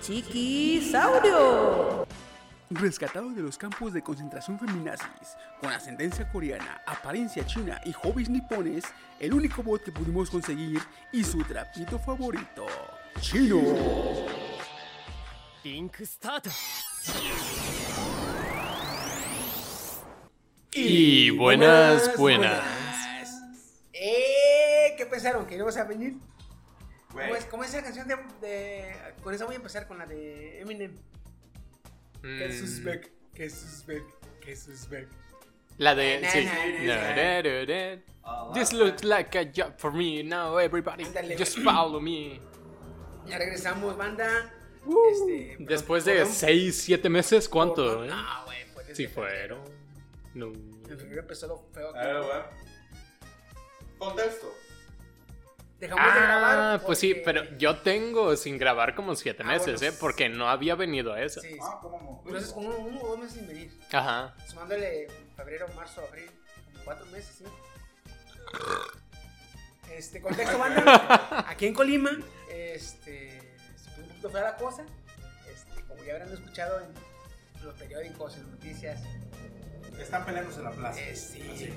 Chiquisaurio. Rescatado de los campos de concentración feminazis, con ascendencia coreana, apariencia china y hobbies nipones, el único bot que pudimos conseguir y su trapito favorito, Chino. Y buenas, buenas. ¡Eh! ¿Qué pensaron? ¿Que íbamos a venir? ¿Cómo es, cómo es esa canción de, de- Con esa voy a empezar con la de Eminem. Mm, suspect, que suspect, que suspect. La de. Na, Sí. na, na, da. This looks like a job for me. Now everybody Ándale. just follow me. Ya regresamos, banda. Este, Uh, Después de perdón, 6, 7 meses, ¿cuánto? perdón. eh? No, güey, desde Sí fueron. No. En febrero empezó lo feo. A ver, güey. Contexto. Dejamos de grabar. Ah, pues sí, porque- pero yo tengo sin grabar como 7 Ah, meses, bueno. ¿eh? Porque no había venido a eso. Sí, sí. Ah, ¿cómo? Entonces, uno, uno o dos meses sin venir. Ajá. Sumándole febrero, marzo, abril, como cuatro meses, ¿sí? Este, contexto, banda. Aquí en Colima, este, se puso un poquito fea la cosa. Este, como ya habrán escuchado en los periódicos, en noticias. Están peleándose en la plaza. eh, sí. Así.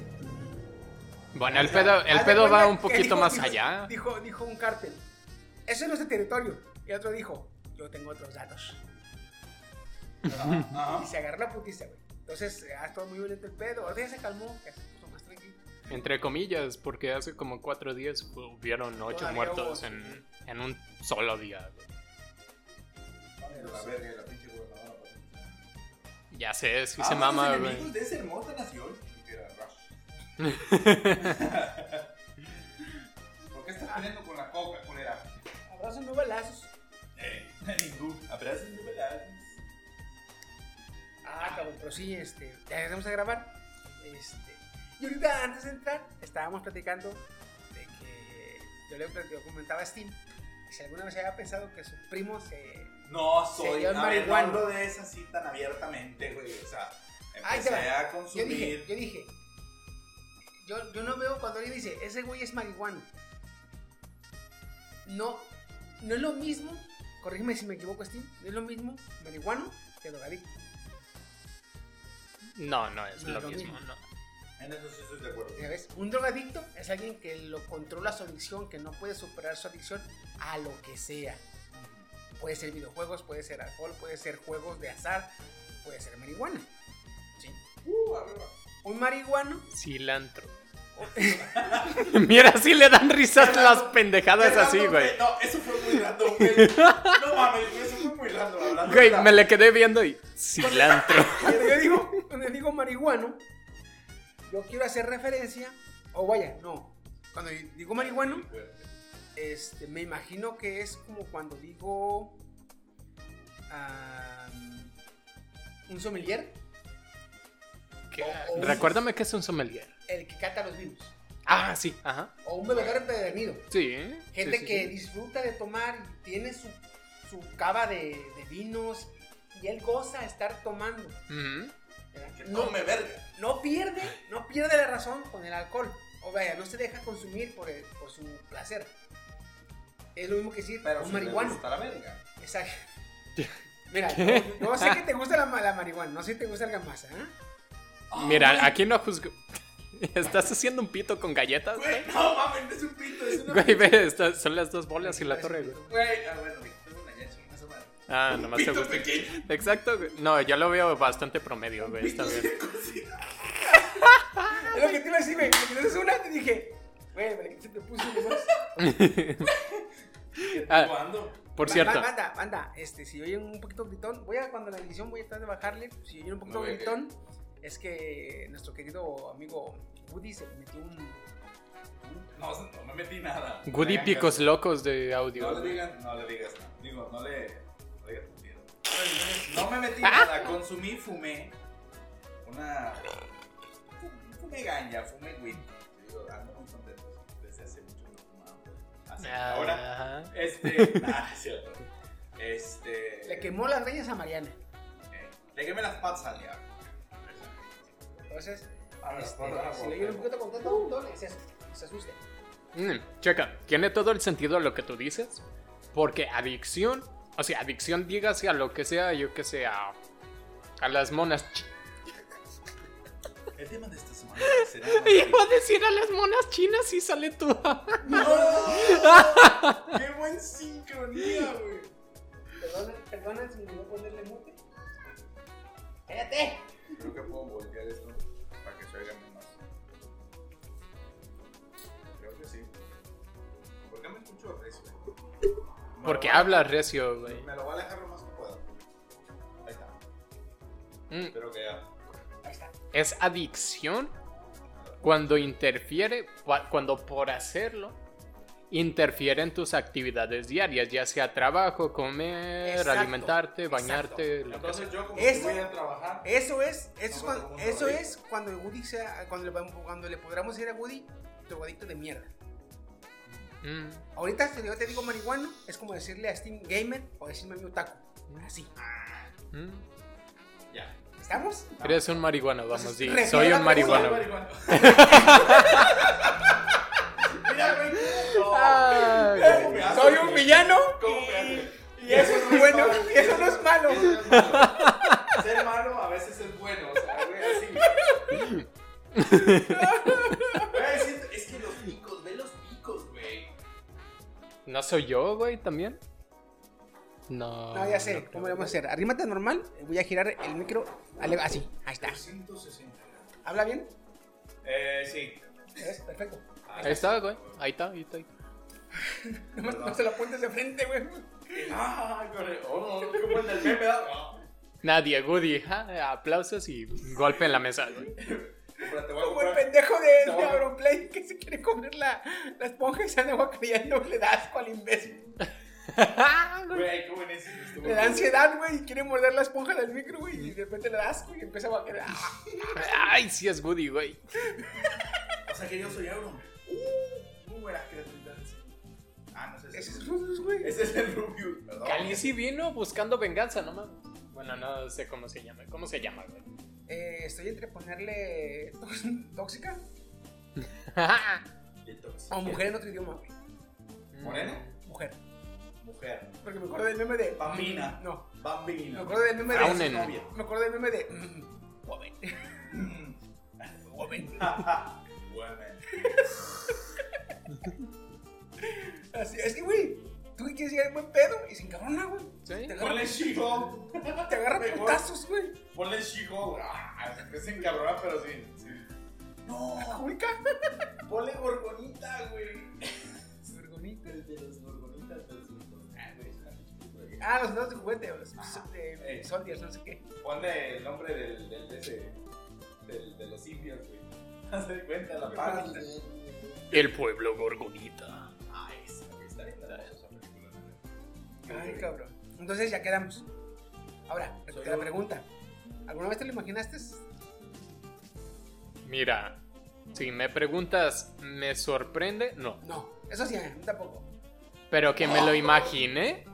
Bueno, el pedo, el de pedo va un que poquito dijo- más dijo- allá. Dijo, dijo un cártel. Eso es nuestro territorio. Y otro dijo, yo tengo otros datos. Ajá, Y se agarró la putiza, güey. Entonces, ha estado muy violento el pedo. Ahora ya se calmó, ya se puso más tranquilo. Entre comillas, porque hace como 4 días hubieron 8 Todavía muertos hubo, en, en un solo día. güey. Ya sé, sí Ah, se mama, enemigos güey. de esa hermosa nación. ¿Por qué estás peleando con la coca, culera? Abrazos, no balazos. Eh, ningún. Abrazos de verdad. Ah, cabrón, pero sí, este, ya empezamos a grabar. Este, y ahorita antes de entrar, estábamos platicando de que yo le yo comentaba a Steam que si alguna vez había pensado que su primo se. No Se soy. ver, no hablo de esa así tan abiertamente, güey. O sea, Ay, empecé va. a Yo consumir. dije, yo dije, yo, yo no veo cuando alguien dice, ese güey es marihuana. No, no es lo mismo, corrígeme si me equivoco, Steam, no es lo mismo marihuano que drogadicto. No, no es No lo es lo mismo, mismo. no. En eso sí estoy de acuerdo. ¿Ya ves? Un drogadicto es alguien que lo controla su adicción, que no puede superar su adicción a lo que sea. Puede ser videojuegos, puede ser alcohol, puede ser juegos de azar, puede ser marihuana. ¿sí? Uh, arriba. Un marihuano, Cilantro. Mira, sí le dan risas las pendejadas así, güey. No, eso fue muy random, güey. No mames, eso fue muy random. hablando Güey, de la- me le quedé viendo y. Cilantro. cuando yo digo, cuando yo digo marihuano, yo quiero hacer referencia, o vaya, no, cuando digo marihuano, este, me imagino que es como cuando digo un sommelier, ¿Qué? O- o un- Recuérdame que es un sommelier. el que cata los vinos, Ah, sí, ajá. o un bebedor empedernido. Sí. Gente sí, sí, que sí. disfruta de tomar y tiene su, su cava de, de vinos y él goza estar tomando. Que No, tome verga. no pierde, no pierde la razón con el alcohol. O vaya, no se deja consumir por, el- por su placer. Es lo mismo que decir Pero un si gusta la verga. Exacto. Mira, yo, yo sé que te gusta la, la marihuana, no sé si te gusta el gamasa, ¿eh? Mira, aquí no juzgo. ¿Estás haciendo un pito con galletas, Güey, no mames, no es un pito, es una. Güey, ve, estas son las dos bolas y la torre, güey. Güey, ah, bueno, tengo una madre. Ah, nomás te Pito gusta. pequeño. Exacto, güey. No, yo lo veo bastante promedio, güey. Está bien. Es lo que te iba a decir, güey. Entonces una te dije, güey, ¿para qué se te puso de más? Ah, ¿Cuándo? por cierto. ba- Banda, banda, este, si oyen un poquito gritón, voy a cuando la edición voy a tratar de bajarle. Si oyen un poquito No, gritón, es que nuestro querido amigo Woody se metió un. No, no me metí nada. Hagan picos caso. locos de audio. No le digan, no le digas nada. Digo, no le. No, le digas No me metí nada, consumí, fumé. Una. fu- Fumé ganja, fumé weed. Digo, ando muy contento. Desde hace mucho que no fumaba. Así, Ah. ahora, Ajá. este. Nah, es cierto. Este. le quemó las reyes a Mariana. eh, Le quemé las patas al diablo. Entonces, A ver, este, si le un poquito con tanto gritón, se, se asuste. Mm, checa, tiene todo el sentido lo que tú dices. Porque adicción, o sea, adicción dígase a lo que sea, yo que sé, a, a las monas. El tema de esta semana será. Iba a decir a las monas chinas y sale tú. ¡No! ¡Qué buen sincronía, güey! Perdona, perdona si me olvidó ponerle mute. ¡Cállate! Creo que puedo voltear esto ¿Por qué me escucho recio? Me Porque lo voy a- habla recio, güey. Me lo voy a alejar lo más que pueda. Ahí está. Mm, Espero que ya. Ahí está. Es adicción cuando interfiere, cua- cuando por hacerlo, interfiere en tus actividades diarias, ya sea trabajo, comer, Exacto, alimentarte, bañarte, lo que Entonces sea. yo como Eso- que voy a trabajar. Eso es, eso es, cuando, eso es cuando Woody sea, cuando le, cuando le podamos decir a Woody, drogadicto de mierda. Mm, Ahorita si yo te digo marihuano, es como decirle a Steam Gamer o decirme a mi otaku. Así. mm. Ya. ¿Estamos? Eres un marihuano, vamos, Recuerda soy un marihuano. Mira, güey. Ah, ¿Cómo me hace, Soy un villano y eso no es bueno, y eso no es malo. Eso es malo. Ser malo a veces es bueno, o sea, güey, así. ¿No soy yo, güey, también? No. No, ya sé, ¿cómo le vamos a hacer? Arrímate normal, voy a girar el micro así, ahí está. 260 gramos. ¿Habla bien? Eh, sí. ¿Ves? Perfecto. Ahí está, güey. Ahí está, ahí está. ahí está. No, no se lo apuntes de frente, güey. Ah, corre. Oh. Nadie, Goody. ja, aplausos y golpe en la mesa, güey. Cómprate, voy a Como el pendejo de, No. de Auronplay que se quiere comer la, la esponja y se anda cayendo, le da asco al imbécil. Güey, qué buenísimo estuvo. Le da ansiedad, güey, y quiere morder la esponja del micro, güey, y de repente le da asco y empieza a quedar. Ay, sí es Goody, güey. O sea que yo soy Auron. Uh, muy buena creatividad. Ah, no sé si Ese es Rubius, güey. Ese es el Rubius, perdón. Calici vino buscando venganza, no mames. Bueno, no sé cómo se llama. ¿Cómo se llama, güey? Eh, estoy entre ponerle tóx- tóxica o mujer en otro idioma, güey. ¿Moreno? Mujer. Mujer. Porque me acuerdo del meme de. Bambina. No. Bambina. Me acuerdo del meme de. Me acuerdo del meme de. Woman. Woman. Women. Así, es que, güey, tú quieres llegar buen pedo y sin cabrona, güey. ¿Sí? Te Ponle agarra, She-Hulk. te agarra putazos, güey. Ponle She-Hulk. Ah, es encabrona, pero sí. sí. No, Julka. ponle Gorgonita, güey. Gorgonita. El de los Gorgonitas sur. Ah, güey, es una güey. Ah, los dados de juguete, los de eh. Soldiers, no sé qué. Ponle el nombre del, del de ese. Del, de los indios, güey. Haz de cuenta la paz. El pueblo Gorgonita. Ah, esa. Está bien Ay, cabrón. Entonces ya quedamos. Ahora, te la pregunta. ¿Alguna vez te lo imaginaste? Mira, si me preguntas, ¿me sorprende? No. No, eso sí, tampoco. Pero que me lo imagine,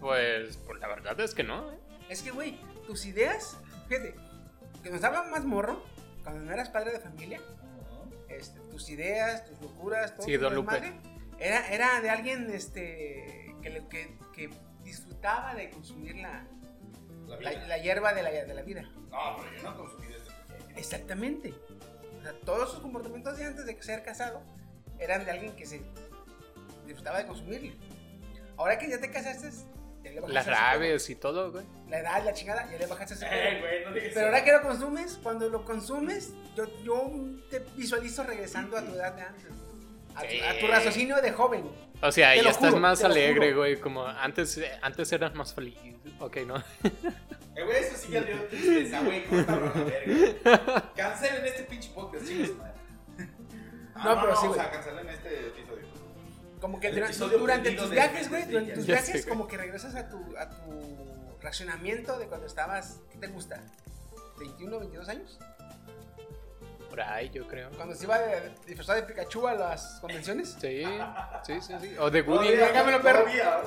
pues, pues la verdad es que no. ¿eh? Es que, güey, tus ideas, fíjate, que nos daban más morro, cuando no eras padre de familia, este, tus ideas, tus locuras, todo Sí, tu don Lupe. desmadre, Era, era de alguien este, que, le- que, que disfrutaba de consumir la, La la, vida. la hierba de la, de la vida. No, pero yo no consumí desde pequeño. Exactamente. O sea, todos sus comportamientos de antes de ser casado eran de alguien que se disfrutaba de consumirle. Ahora que ya te casaste, ya le bajaste Las raves y todo, güey. La edad, la chingada, ya le bajaste a ese Eh, güey, no Pero ahora que lo consumes, cuando lo consumes, yo, yo te visualizo regresando a tu edad de antes. A tu, a tu Sí. raciocinio de joven. O sea, Te ya estás juro, más alegre, juro. güey. Como antes, antes eras más feliz. Ok, ¿no? Eh, güey, eso sí ya dio tristeza, güey. Verga. Cancelen este pinche podcast, chicos. Ah, No, pero sí, O sea, cancelen este episodio. Como que El dura- episodio durante perdido tus de viajes, güey, durante tus Ya viajes, sé, como que regresas a tu, a tu racionamiento de cuando estabas, ¿qué te gusta? ¿21, 22 años? Por ahí, yo creo. Cuando se iba de, disfrazado de Pikachu a las convenciones. Sí, sí, sí, sí. O de Woody. Todavía, Déjamelo, perro. Todavía,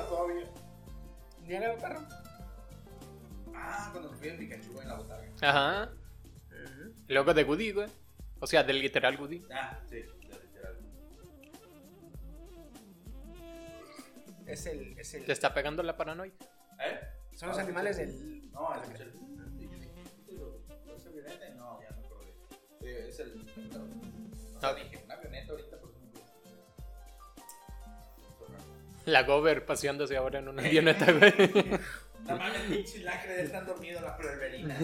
todavía. Perro. Ah, cuando fui el Pikachu en la botarga. Ajá. Luego de Woody, güey. O sea, del literal Woody. Ah, sí, ya literal. Es el, es Te el, está pegando la paranoia. ¿Eh? son los animales del... No, el. ¿Es avioneta? No, ya. Sí, es el. O sea, dije, una avioneta ahorita, por ejemplo. La Gober paseándose ahora en una avioneta, güey. No mames, pinche lacre de estar dormido la pueblerina.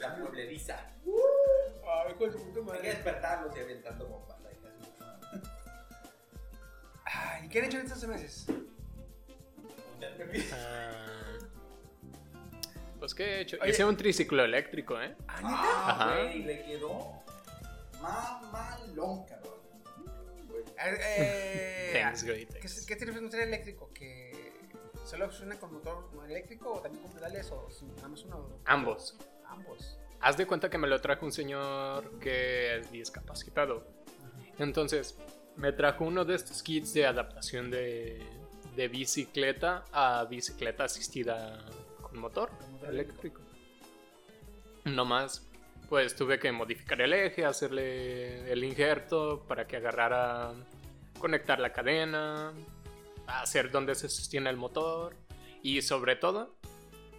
La puebleriza. Ay, hijo de puta Hay que madre. despertarlos y aventando bombas. la madre. Ay, ¿qué han hecho en estos meses? Ah. Pues, ¿qué he hecho? Oye. Hice un triciclo eléctrico, ¿eh? ¿Ah, neta? Ah, güey, le quedó mamalón, cabrón. Güey. Eh, Thanks, güey, ¿Qué, thanks. qué tiene un motor eléctrico? ¿Que solo suena con motor eléctrico o también con pedales o sin nada más uno? Ambos. Ambos. Haz de cuenta que me lo trajo un señor que es discapacitado. Entonces, me trajo uno de estos kits de adaptación de, de bicicleta a bicicleta asistida con motor eléctrico. No más, pues tuve que modificar el eje, hacerle el injerto para que agarrara, conectar la cadena, hacer donde se sostiene el motor y sobre todo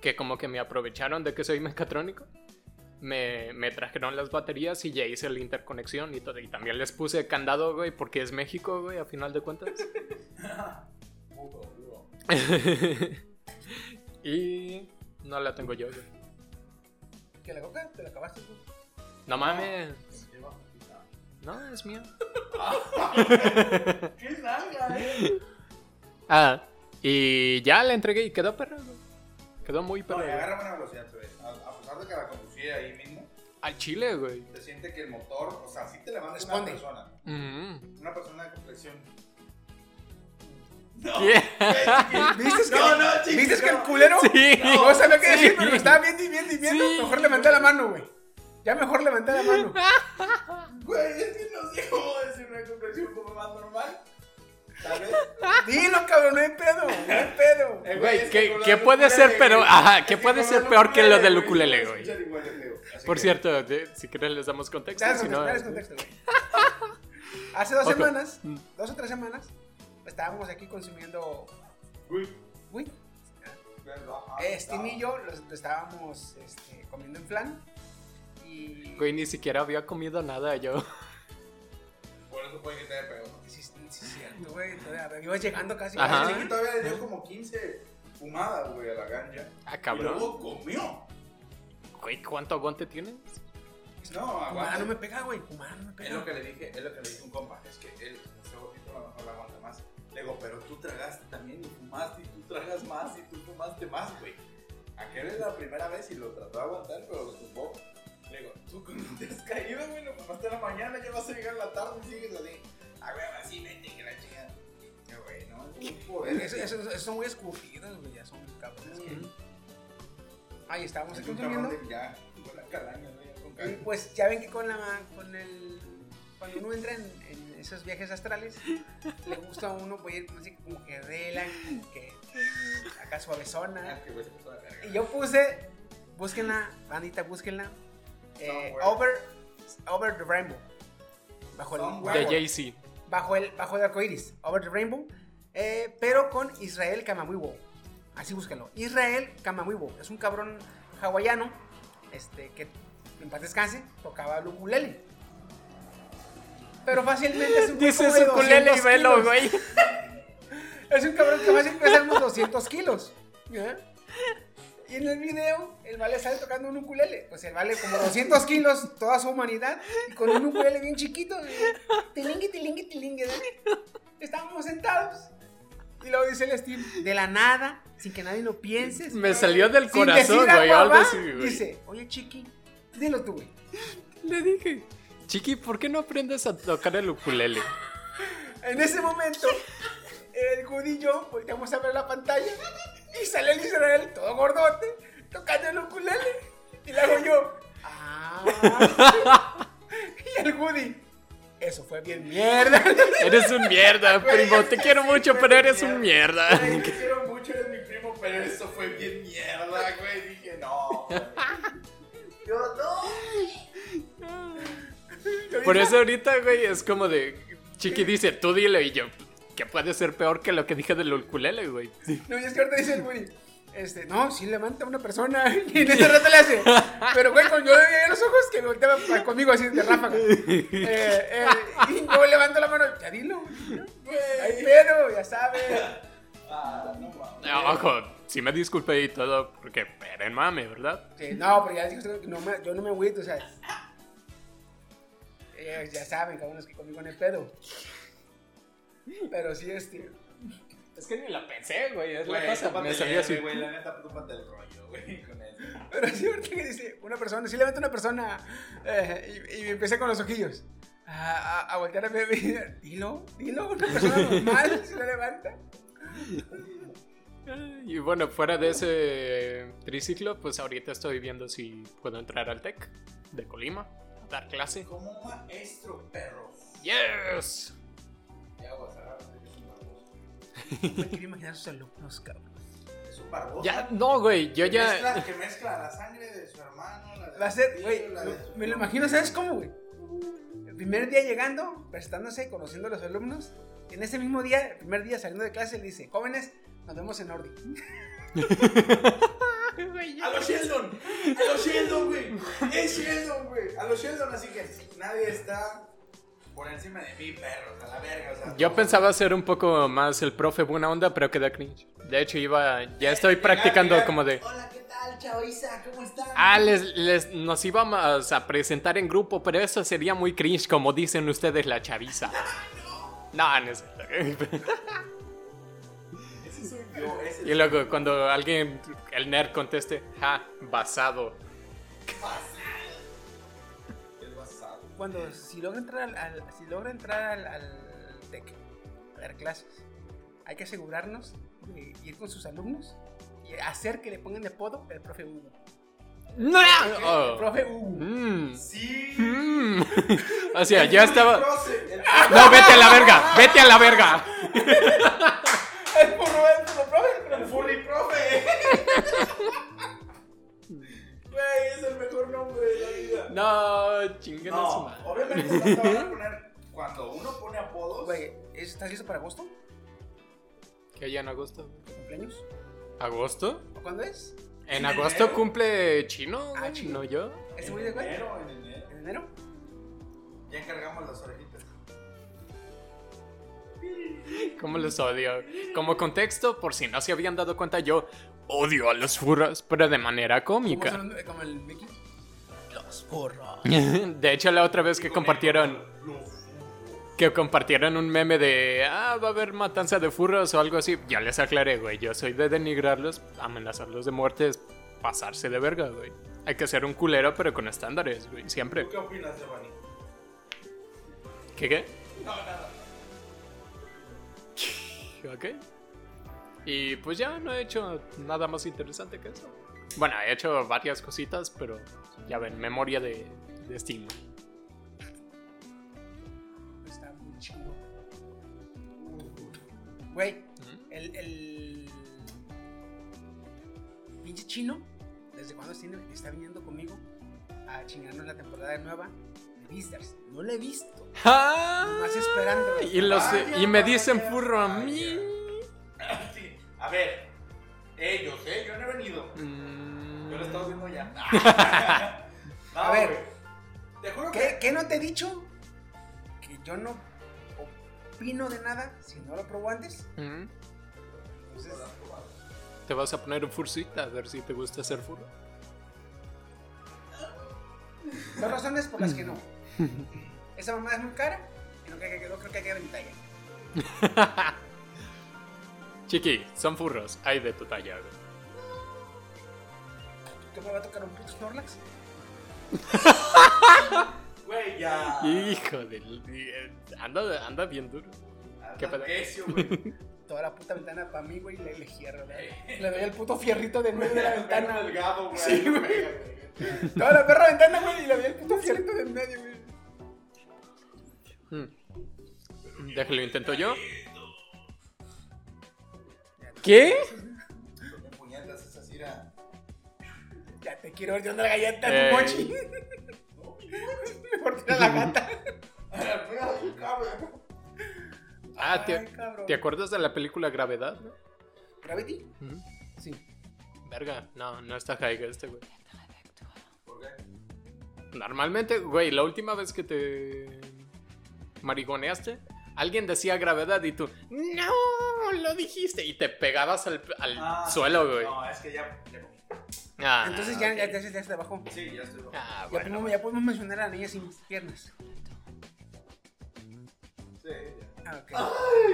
que como que me aprovecharon de que soy mecatrónico. Me, me trajeron las baterías y ya hice la interconexión y todo. Y también les puse candado, güey, porque es México, güey, a final de cuentas. Y no la tengo yo, güey. ¿Que la coca? ¿Te la acabaste tú? No mames. Lleva poquita. No, es mío. ¡Qué nalga, eh! Ah, y ya la entregué y quedó perro, güey. Quedó muy No, perro. y güey. agarra buena velocidad, se ve. A, a pesar de que la conducí ahí mismo, Al chile, güey. se siente que el motor, o sea, sí te levanta una Responde. persona. Mm. Una persona de complexión. ¿Qué? ¿Viste que, No, no, chicos, ¿viste que el no. culero Sí. no sabía qué Sí. decir, pero me estaba viendo y viendo y viendo? Sí. Mejor levanté la mano, güey. Ya mejor levanté la mano. Güey, es que no sé cómo decir una complexión como más normal. Vez. Dilo, cabrón, no hay pedo, no hay pedo. Eh, Güey, ¿qué- qué puede ser pero- ajá, qué puede ser peor que lo del ukulele, güey? Por que- cierto, de- si quieres les damos contexto. Dale si no, contexto, güey. Hace dos semanas, Mm. dos o tres semanas, estábamos aquí consumiendo Uy. Uy, eh, Steam y yo los, lo estábamos este, comiendo en flan. Y. Güey, ni siquiera había comido nada yo. Por eso puede que te haya pegado. Sí, sí, sí, cierto, güey. todavía Ibas llegando casi. Ajá. Así que todavía le dio como 15 fumadas, güey, a la ganja. Ah, Y cabrón. luego comió. Güey, ¿cuánto aguante tienes? No, Fumada aguanta. no me pega, güey. Fumada no me pega. Es lo que le dije, es lo que le dije a un compa, es que él, ese gordito a lo mejor la aguanta. Le digo, pero tú tragaste también y fumaste y tú tragas más y tú fumaste más, güey. Aquel es la primera vez y lo trató de aguantar, pero lo tumbó. Le digo, tú cuando te has caído, güey, lo fumaste en la mañana, ya vas a llegar en la tarde y sigues así. Ah, güey, así, vete, que la chingada. Güey, no, es eso- esos son muy escupidos, güey. Ya son cabrones que. Ahí estábamos Es consumiendo. ya, con la calaña, güey, con Y pues ya ven que con la con el cuando uno entra en, en esos viajes astrales le gusta a uno pues, ir así como que relax, como que acá suavezona. Ah, que. Y yo puse, búsquenla, bandita, búsquenla. eh, over, over the rainbow. Bajo el. De Jay-Z. bajo el bajo el arco iris, over the rainbow. eh, pero con Israel Kamawiwo. Así búsquenlo. Israel Kamawiwo. Es un cabrón hawaiano. Este, que en paz descanse, tocaba el ukulele. Pero fácilmente es un Dice su culele y 200 velo, kilos. güey. Es un cabrón que fácil pesa unos 200 kilos. ¿ya? Y en el video, el vale sale tocando un ukulele. Pues el vale como 200 kilos, toda su humanidad, y con un ukulele bien chiquito. Tilingue, tilingue, tilingue. ¿no? Estábamos sentados. Y luego dice el Steve, de la nada, sin que nadie lo piense. Me salió del corazón, güey. Dice, oye, chiqui, dilo tú, güey. Le dije, Chiqui, ¿por qué no aprendes a tocar el ukulele? En ese momento, el yo volteamos a ver la pantalla y sale el Israel, todo gordote, tocando el ukulele. Y le hago yo, ah. y el Woody, eso fue bien mierda. Eres un mierda, primo. Te quiero mucho, pero eres un mierda. Te quiero mucho, eres mi primo, pero eso fue bien mierda, güey. Dije, no. güey. Por eso ahorita, güey, es como de. Chiqui dice, tú dile, y yo, ¿qué puede ser peor que lo que dije del ukulele, güey? No, y es que ahorita dice el Woody, este, no, sí levanta una persona. Y en ese rato le hace, pero güey, cuando yo le veía los ojos que volteaba conmigo así de ráfaga. Eh, eh, y yo levanto la mano, ya dilo, güey. Hay pedo, ya sabes. Ah, no. Ah, Ojo, sí me disculpé y todo, porque en mame, ¿verdad? Sí, no, pero ya digo, no me, yo no me agüito, o sea. Eh, ya saben, cabrones, que conmigo no hay pedo. Pero sí, este. Es que ni la pensé, güey, es Güey, la cosa. Me salió así. güey, la neta, tópate el rollo, güey, con eso. Pero sí, ahorita que dice una persona, sí levanta una persona. eh, y, y empecé con los ojillos. A, a, a voltear a ver, dilo, dilo, una persona normal si la levanta. Y bueno, fuera de ese triciclo, pues ahorita estoy viendo si puedo entrar al TEC de Colima dar clase. Como un maestro, perro. ¡Yes! Ya, vas a. Me quiero imaginar sus alumnos, cabrón. Es un barboso. Ya, no, güey, yo Que ya. Mezcla, que mezcla la sangre de su hermano. La de Va a su ser, tío, güey, la de su me lo imagino, ¿sabes cómo, güey? El primer día llegando, presentándose, conociendo a los alumnos. y En ese mismo día, el primer día saliendo de clase, le dice, jóvenes, nos vemos en Ordi. A los Sheldon, a los Sheldon, güey. Es Sheldon, güey. A los Sheldon, así que nadie está por encima de mí, perros, a la verga. O sea, Yo pensaba ser un poco más el profe buena onda, pero queda cringe. De hecho, iba. Ya estoy Llegar, practicando llegar, como de. Hola, ¿qué tal, Chavoisa? ¿Cómo están? Ah, les, les- nos íbamos a presentar en grupo, pero eso sería muy cringe, como dicen ustedes, la chaviza. No, no es yo, ese Y luego, cuando alguien, el nerd conteste, ja, basado. es basado. Cuando, si logra entrar al, al- si logra entrar al, al TEC a dar clases, hay que asegurarnos de ir con sus alumnos y hacer que le pongan de apodo el profe Hugo. No. El Oh. profe Hugo. Mm. Sí. Mm. O sea, ya estaba. El No, vete a la verga, vete a la verga. El burro, el burro, profe. El furry profe. Güey, es el mejor nombre de la vida. No, chinguen a su No, madre. obviamente no te van a poner. Cuando uno pone apodos. Güey, ¿estás listo para agosto? ¿Qué hay en agosto? ¿Tu cumpleaños? ¿Agosto? ¿O cuándo es? En ¿En agosto enero? cumple chino, Ah, chino. no yo. ¿Ese en güey de cuál? enero, en enero. ¿En enero? Ya encargamos las orejitas. ¿Cómo los odio? Como contexto, por si no se habían dado cuenta, yo odio a los furros, pero de manera ¿Cómo cómica. son- como el Mickey? Los burros. De hecho, la otra vez que compartieron, que compartieron un meme de, ah, va a haber matanza de furros o algo así, ya les aclaré, güey, yo soy de denigrarlos, amenazarlos de muerte, es pasarse de verga, güey. Hay que ser un culero, pero con estándares, güey, siempre. ¿Qué opinas de Bunny? ¿Qué qué? No, nada. Ok. Y pues ya no he hecho nada más interesante que eso. Bueno, he hecho varias cositas, pero ya ven, memoria de, de Steam. Está muy chido. Güey, el, el pinche chino, ¿desde cuándo tiene- está viniendo conmigo a chingarnos la temporada nueva Beastars? No la he visto. Nomás esperando. Y, los, Vaya, y me vaya, dicen furro a mí. Sí. A ver, ellos, ¿eh? Yo no he venido. Mm, Yo lo estaba viendo ya. No, A ver. Te juro ¿Qué, que. qué no te he dicho? Que yo no opino de nada si no lo probó antes. mm. Entonces, Te vas a poner un furcita a ver si te gusta ser furro. dos razones por las que no. Esa mamá es muy cara y no creo que, no creo que quede en mi talla. Chiqui, son furros. Hay de tu talla, güey. ¿Qué me va a tocar un puto Snorlax? Güey, ya. Hijo del. Anda, anda bien duro. ¿Qué pedo? Toda la puta ventana para mí, güey, le, le hierro, güey. Le doy el puto fierrito de medio de la ventana. delgado, güey. Sí, güey. Toda la perra ventana, güey, y le doy el puto fierrito de en medio, güey. Hmm. Déjalo, intento yo. ¿Qué? Ya te quiero ver de la galleta, Eh. mochi. Mejor tira la gata. Ah, ¿te, cabrón. ¿te acuerdas de la película Gravedad? no? ¿Gravity? Sí. Verga, no, no está high este, güey. ¿Por qué? Normalmente, güey, la última vez que te marigoneaste, alguien decía gravedad y tú, no, lo dijiste. Y te pegabas al, al Ah, suelo, güey. No, es que ya. Ah, Entonces ya, ok. ya, ya, ya está abajo. Sí, ya estoy. Ah, Ya, bueno. podemos, ya podemos mencionar a la niña sin piernas. Ah,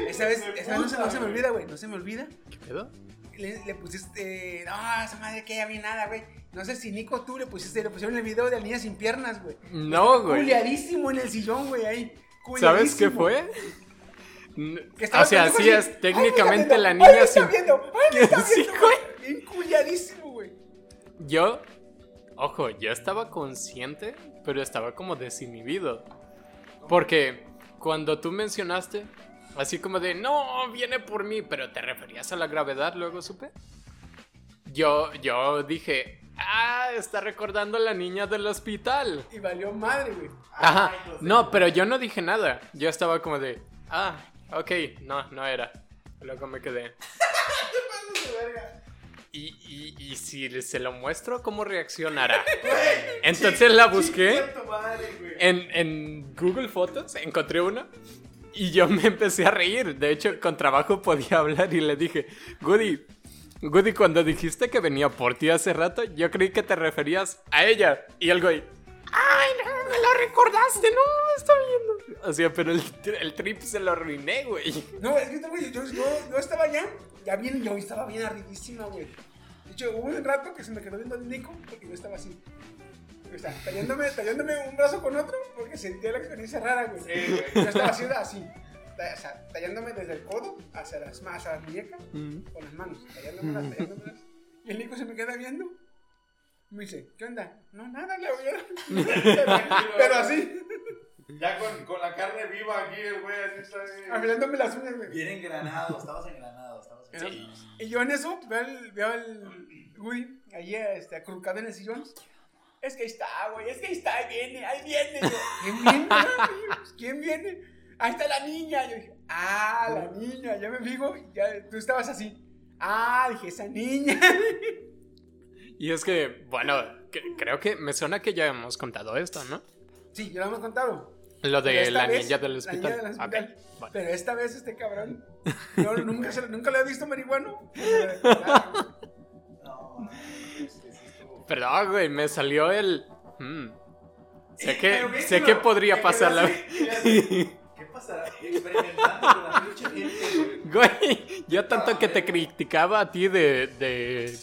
esa vez, me esa vez no, se, no puta, se me olvida, güey. No se me olvida. ¿Qué pedo? Le, le pusiste. No, esa madre que ya vi nada, güey. No sé si Nico tú le pusiste, le pusieron el video de la niña sin piernas, güey. No, güey. Culiadísimo en el sillón, güey, ahí. ¿Sabes qué fue? O sea, así, es "Ay, técnicamente me la niña ay, me sin... está viendo, ay, me está Sí, viendo, güey. culiadísimo, güey. Yo, ojo, yo estaba consciente, pero estaba como desinhibido. Porque cuando tú mencionaste, así como de, no, viene por mí, pero te referías a la gravedad, luego supe. Yo, yo dije, ah, está recordando a la niña del hospital. Y valió madre, güey. Ajá, de- no, pero yo no dije nada. Yo estaba como de, ah, ok, no, no era. Luego me quedé. Y, y, y si se lo muestro, ¿cómo reaccionará? Entonces la busqué en, en Google Fotos, encontré una y yo me empecé a reír. De hecho, con trabajo podía hablar y le dije, Goody, Goody, cuando dijiste que venía por ti hace rato, yo creí que te referías a ella. Y el güey, ay, no, me lo recordaste, no, está viendo. O sea, pero el, el trip se lo arruiné, güey. No, es que güey, yo, yo, yo estaba ya, ya bien, yo estaba bien arribísima, güey. De hecho, hubo un rato que se me quedó viendo el Nico porque yo estaba así. O sea, tallándome, tallándome un brazo con otro porque sentía la experiencia rara, güey. Sí, güey. Yo estaba así, así. O sea, tallándome desde el codo hacia las, hacia las muñecas con las manos, tallándomelas, tallándomelas. Y el Nico se me queda viendo. Me dice, ¿qué onda? No, nada, le voy a... Pero así, Ya con, con la carne viva aquí, el güey, así está. afilándome las uñas, güey. Bien engranado, estabas engranado, estabas engranado. Y yo en eso veo al, veo al Woody ahí este, acurrucado en el sillón. Es que ahí está, güey, es que ahí está, ahí viene, ahí viene. Yo, ¿Quién viene? Pues, ¿Quién viene? Ahí está la niña. Yo dije, ah, la niña. Ya me fijo, ya tú estabas así. Ah, dije, esa niña. Y es que, bueno, que- creo que me suena que ya hemos contado esto, ¿no? Sí, ya lo hemos contado. Lo de la vez, niña del la hospital. niña del Ok, hospital. vale. Pero esta vez este cabrón, yo nunca, se lo- nunca lo he visto marihuano. No. Perdón, güey, me salió el. hmm, Sé que, sé que podría pasar la. ¿Qué pasará? Experimentando con la pinche gente, güey. Güey, yo tanto que te criticaba a ti de, de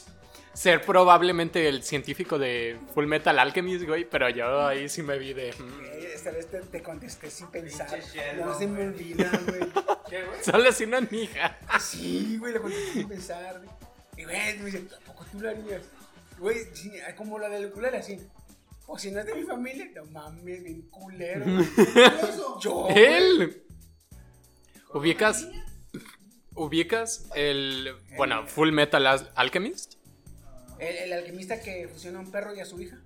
ser probablemente el científico de Full Metal Alchemist, güey, pero yo ahí sí me vi de. Eh, Esta vez te, te contesté sin pensar. No se me olvida, güey. ¿Qué, güey? Solo si una hija. Ah, sí, güey, le contesté sin pensar. güey. Y güey, me dice, tampoco tú lo harías. Güey, sí, como la del culero, así. O si no es de mi familia, no mames, bien culero. Yo. güey. Él. ¿Ubicas? ¿Ubicas el. Bueno, Full Metal Al- Alchemist? El, el alquimista que fusiona a un perro y a su hija.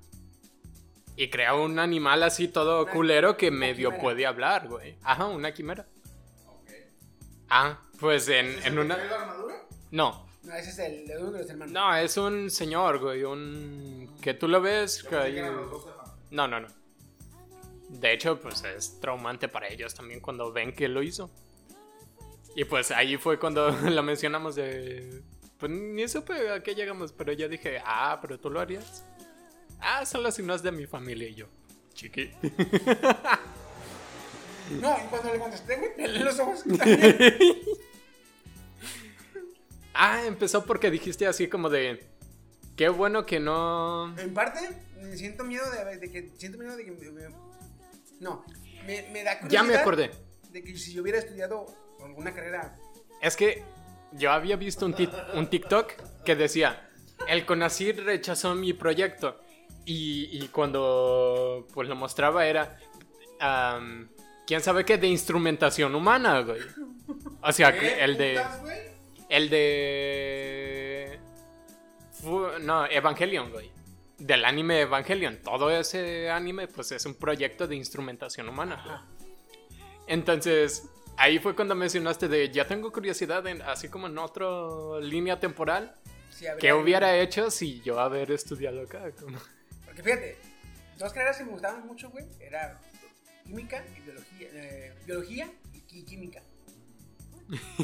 Y crea un animal así todo Una- culero que medio quimera. puede hablar, güey. Ajá, una quimera. Ok. Ah, pues en, ¿Es en el una. trae la armadura? No, No, ese es el de uno de los hermanos. no, es un señor, güey. Un. Que tú lo ves. Que hay-. No, no, no. De hecho, pues es traumante para ellos también cuando ven que lo hizo. Y pues ahí fue cuando lo mencionamos de... Pues ni supe a qué llegamos, pero yo dije, ah, pero tú lo harías. Ah, solo si no es de mi familia y yo. Chiqui. No, y cuando le contesté, güey, los ojos. Ah, empezó porque dijiste así como de... Qué bueno que no... En parte, me siento miedo de, de que. Siento miedo de que. me- no, me, me da curiosidad. Ya me acordé. De que si yo hubiera estudiado alguna carrera. Es que yo había visto un, un TikTok que decía, el CONACYT rechazó mi proyecto. Y, y cuando pues lo mostraba era, ¿quién sabe qué? De instrumentación humana, güey. O sea, que ¿Qué el de... El de... no, Evangelion, güey. Del anime Evangelion. Todo ese anime, pues es un proyecto de instrumentación humana. Entonces, ahí fue cuando mencionaste de, ya tengo curiosidad, en, así como en otra línea temporal, Sí, ¿qué hubiera hecho si yo haber estudiado acá? Como- Porque fíjate, dos carreras que me gustaban mucho, güey, era química y biología, eh, biología y química.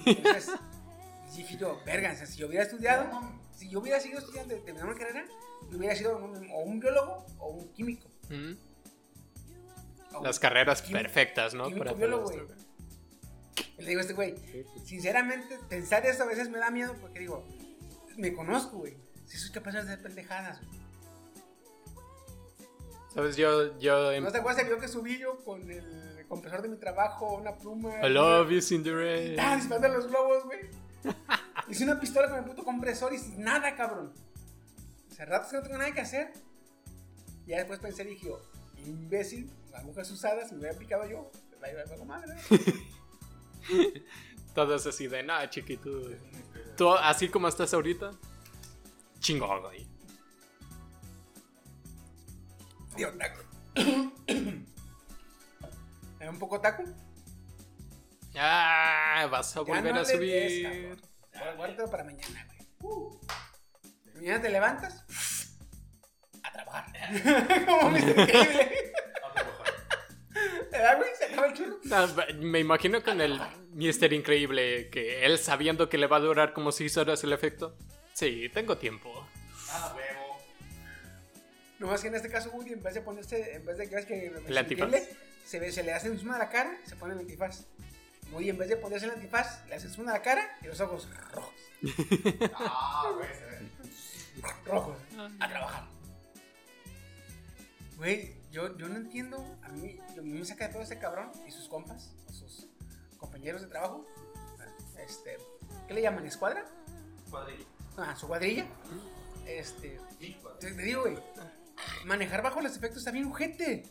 Entonces, dije yo, verga, si yo hubiera estudiado, si yo hubiera seguido estudiando, terminando una carrera, yo hubiera sido un- o un biólogo o un químico. ¿Mm? O Las carreras químico- perfectas, ¿no? químico Para biólogo, güey. Y le digo a este güey, sinceramente, pensar eso a veces me da miedo porque digo, me conozco, güey. Si soy capaz de hacer pendejadas, güey. ¿Sabes? Yo, yo... em- ¿No te acuerdas el video que subí yo con el compresor de mi trabajo, una pluma? I love you, Cinderella. Ah, disparando los globos, güey. Hice una pistola con el puto compresor y sin nada, cabrón. Hace ratos que no tengo nada que hacer. Ya después pensé y dije, yo, imbécil, agujas usadas, me hubiera picado yo. La iba a madre. Todos así de, nada, chiquito. Tú, así como estás ahorita, chingón, güey. Digo, taco. ¿Hay un poco taco? Ah, vas a Ya volver no a subir. Guárdalo para mañana, güey. Uh. Mañana te levantas a trabajar. Como Mr. Increíble. ¿Verdad, güey? Se acaba el churro. Ah, Me imagino con el Mister Increíble que él sabiendo que le va a durar como 6 horas el efecto. Sí, tengo tiempo. Ah, huevo. Nomás que en este caso, Woody, en vez de ponerse, en vez de que ¿El antifaz? se, ve, se le hace encima de la cara, se pone el antifaz. Woody, en vez de ponerse el antifaz, le hace encima de la cara y los ojos rojos. Ah, güey, se ve. Rojos. A trabajar. Güey, yo, yo no entiendo. A mí, a mí me saca de todo ese cabrón y sus compas, o sus compañeros de trabajo. Este, ¿qué le llaman? ¿Escuadra? Cuadrillo. Ah, su cuadrilla. Este, Mi cuadrillo. te, te digo, güey, manejar bajo los efectos está bien ojete.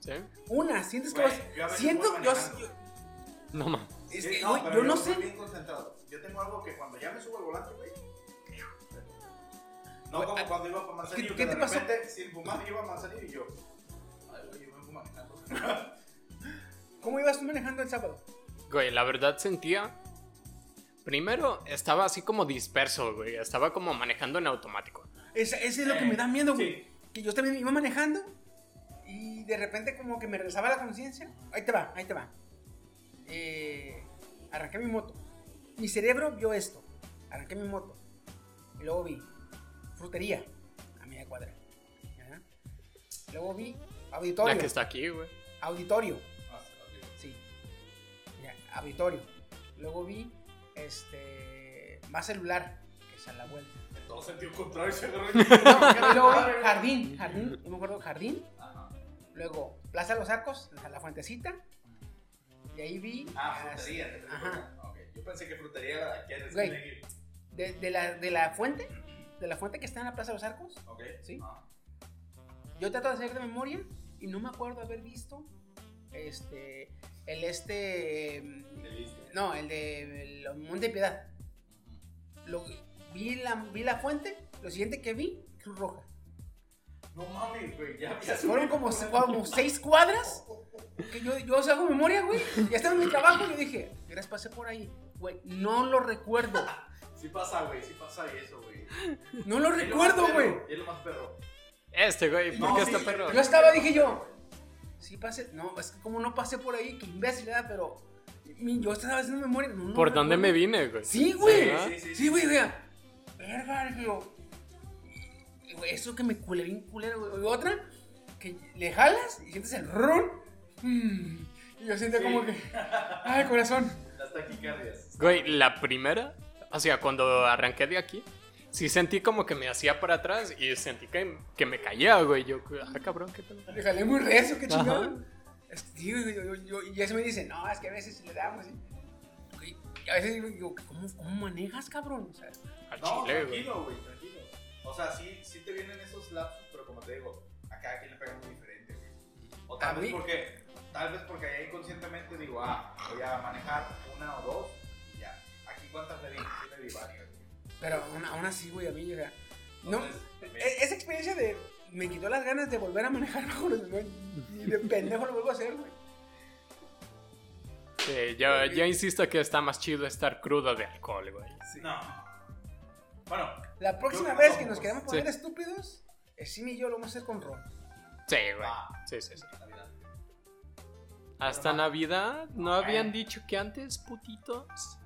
¿Sí? Una, sientes que vas. yo Siento, yo, yo- No mames. es Sí, que, no, pero yo no sé. bien concentrado. Yo tengo algo que cuando ya me subo al volante, güey. No como cuando iba para Manzanillo. ¿qué- que qué de te pasó? repente, Sin fumar, iba a Manzanillo y yo. Ay, güey, yo vengo manejando. ¿Cómo ibas tú manejando el sábado? Güey, la verdad sentía. Primero estaba así como disperso, güey. Estaba como manejando en automático. Ese, ese es lo que me da miedo, güey. Sí. Que yo también iba manejando y de repente como que me regresaba la conciencia. Ahí te va, ahí te va. Eh, arranqué mi moto. Mi cerebro vio esto. Arranqué mi moto. Y luego vi frutería a media cuadra. ¿ya? Luego vi auditorio. La que está aquí, güey. Auditorio. Ah. Sí. Ya, auditorio. Luego vi este más celular, que es a la vuelta. En todo sentido contrario se agarró. No, y luego vi jardín, jardín, yo me acuerdo jardín. Ajá. Luego Plaza de los Arcos, la, la fuentecita. Y ahí vi. Ah, frutería. te. Ajá. Yo pensé que frutería era la de aquí. De, de la, de la fuente, de la fuente que está en la Plaza de los Arcos. Ok. Sí. Ah. Yo trato de hacer de memoria y no me acuerdo haber visto este el este no, el de el Monte Piedad. Lo, vi la vi la fuente, lo siguiente que vi, Cruz Roja. No mames, güey. Ya O sea, fueron como, como seis cuadras. Que yo, yo hago memoria, güey. Ya estaba en mi trabajo y yo dije, gracias, pasé por ahí. Güey, no lo recuerdo. Sí pasa, güey. Sí pasa eso, güey. No lo Es recuerdo, güey. Es lo más perro. Este, güey, ¿por No, qué sí, está perro? Yo estaba, dije yo, sí pasé. No, es que como no pasé por ahí, que imbécil, ¿verdad? Pero Mi- Yo estaba haciendo memoria. no, no ¿Por dónde recuerdo. me vine, güey? Sí, güey. Sí, sí, Sí, güey, güey. Verga, güey, Eso que me culé bien culero, güey. Y otra, que le jalas y sientes el ron. Mm, Y yo siento como que. Ay, corazón. Las taquicardias. Güey, la primera, o sea, cuando arranqué de aquí, sí sentí como que me hacía para atrás y sentí que, que me caía, güey. Yo, ah, cabrón, ¿qué tal? Le jalé muy recio, qué chingado. Es que, yo, yo, yo- y se me dice, no, es que a veces le damos. Y, y a veces digo, ¿cómo, ¿cómo manejas, cabrón? O sea, Al No, chile, güey. tranquilo, güey, tranquilo. O sea, sí, sí te vienen esos lapsos, pero como te digo, a cada quien le pega muy diferente, güey. O tal vez mí- porque, tal vez porque ahí inconscientemente digo, ah, voy a manejar una o dos y ya. Aquí cuántas le di, sí le di varias, güey. Pero aún, aún así, güey, a mí, o sea, no, e- esa experiencia de me quitó las ganas de volver a manejar bajo los Ni de pendejo lo vuelvo a hacer, güey. Sí, yo, yo insisto que está más chido estar crudo de alcohol, güey. No. Bueno, La próxima vez que nos queramos poner Sí. estúpidos, Sim y yo lo vamos a hacer con Ron. Sí, güey. Ah. Sí, sí, sí. Navidad. Hasta Navidad, ¿no habían dicho que antes, putitos?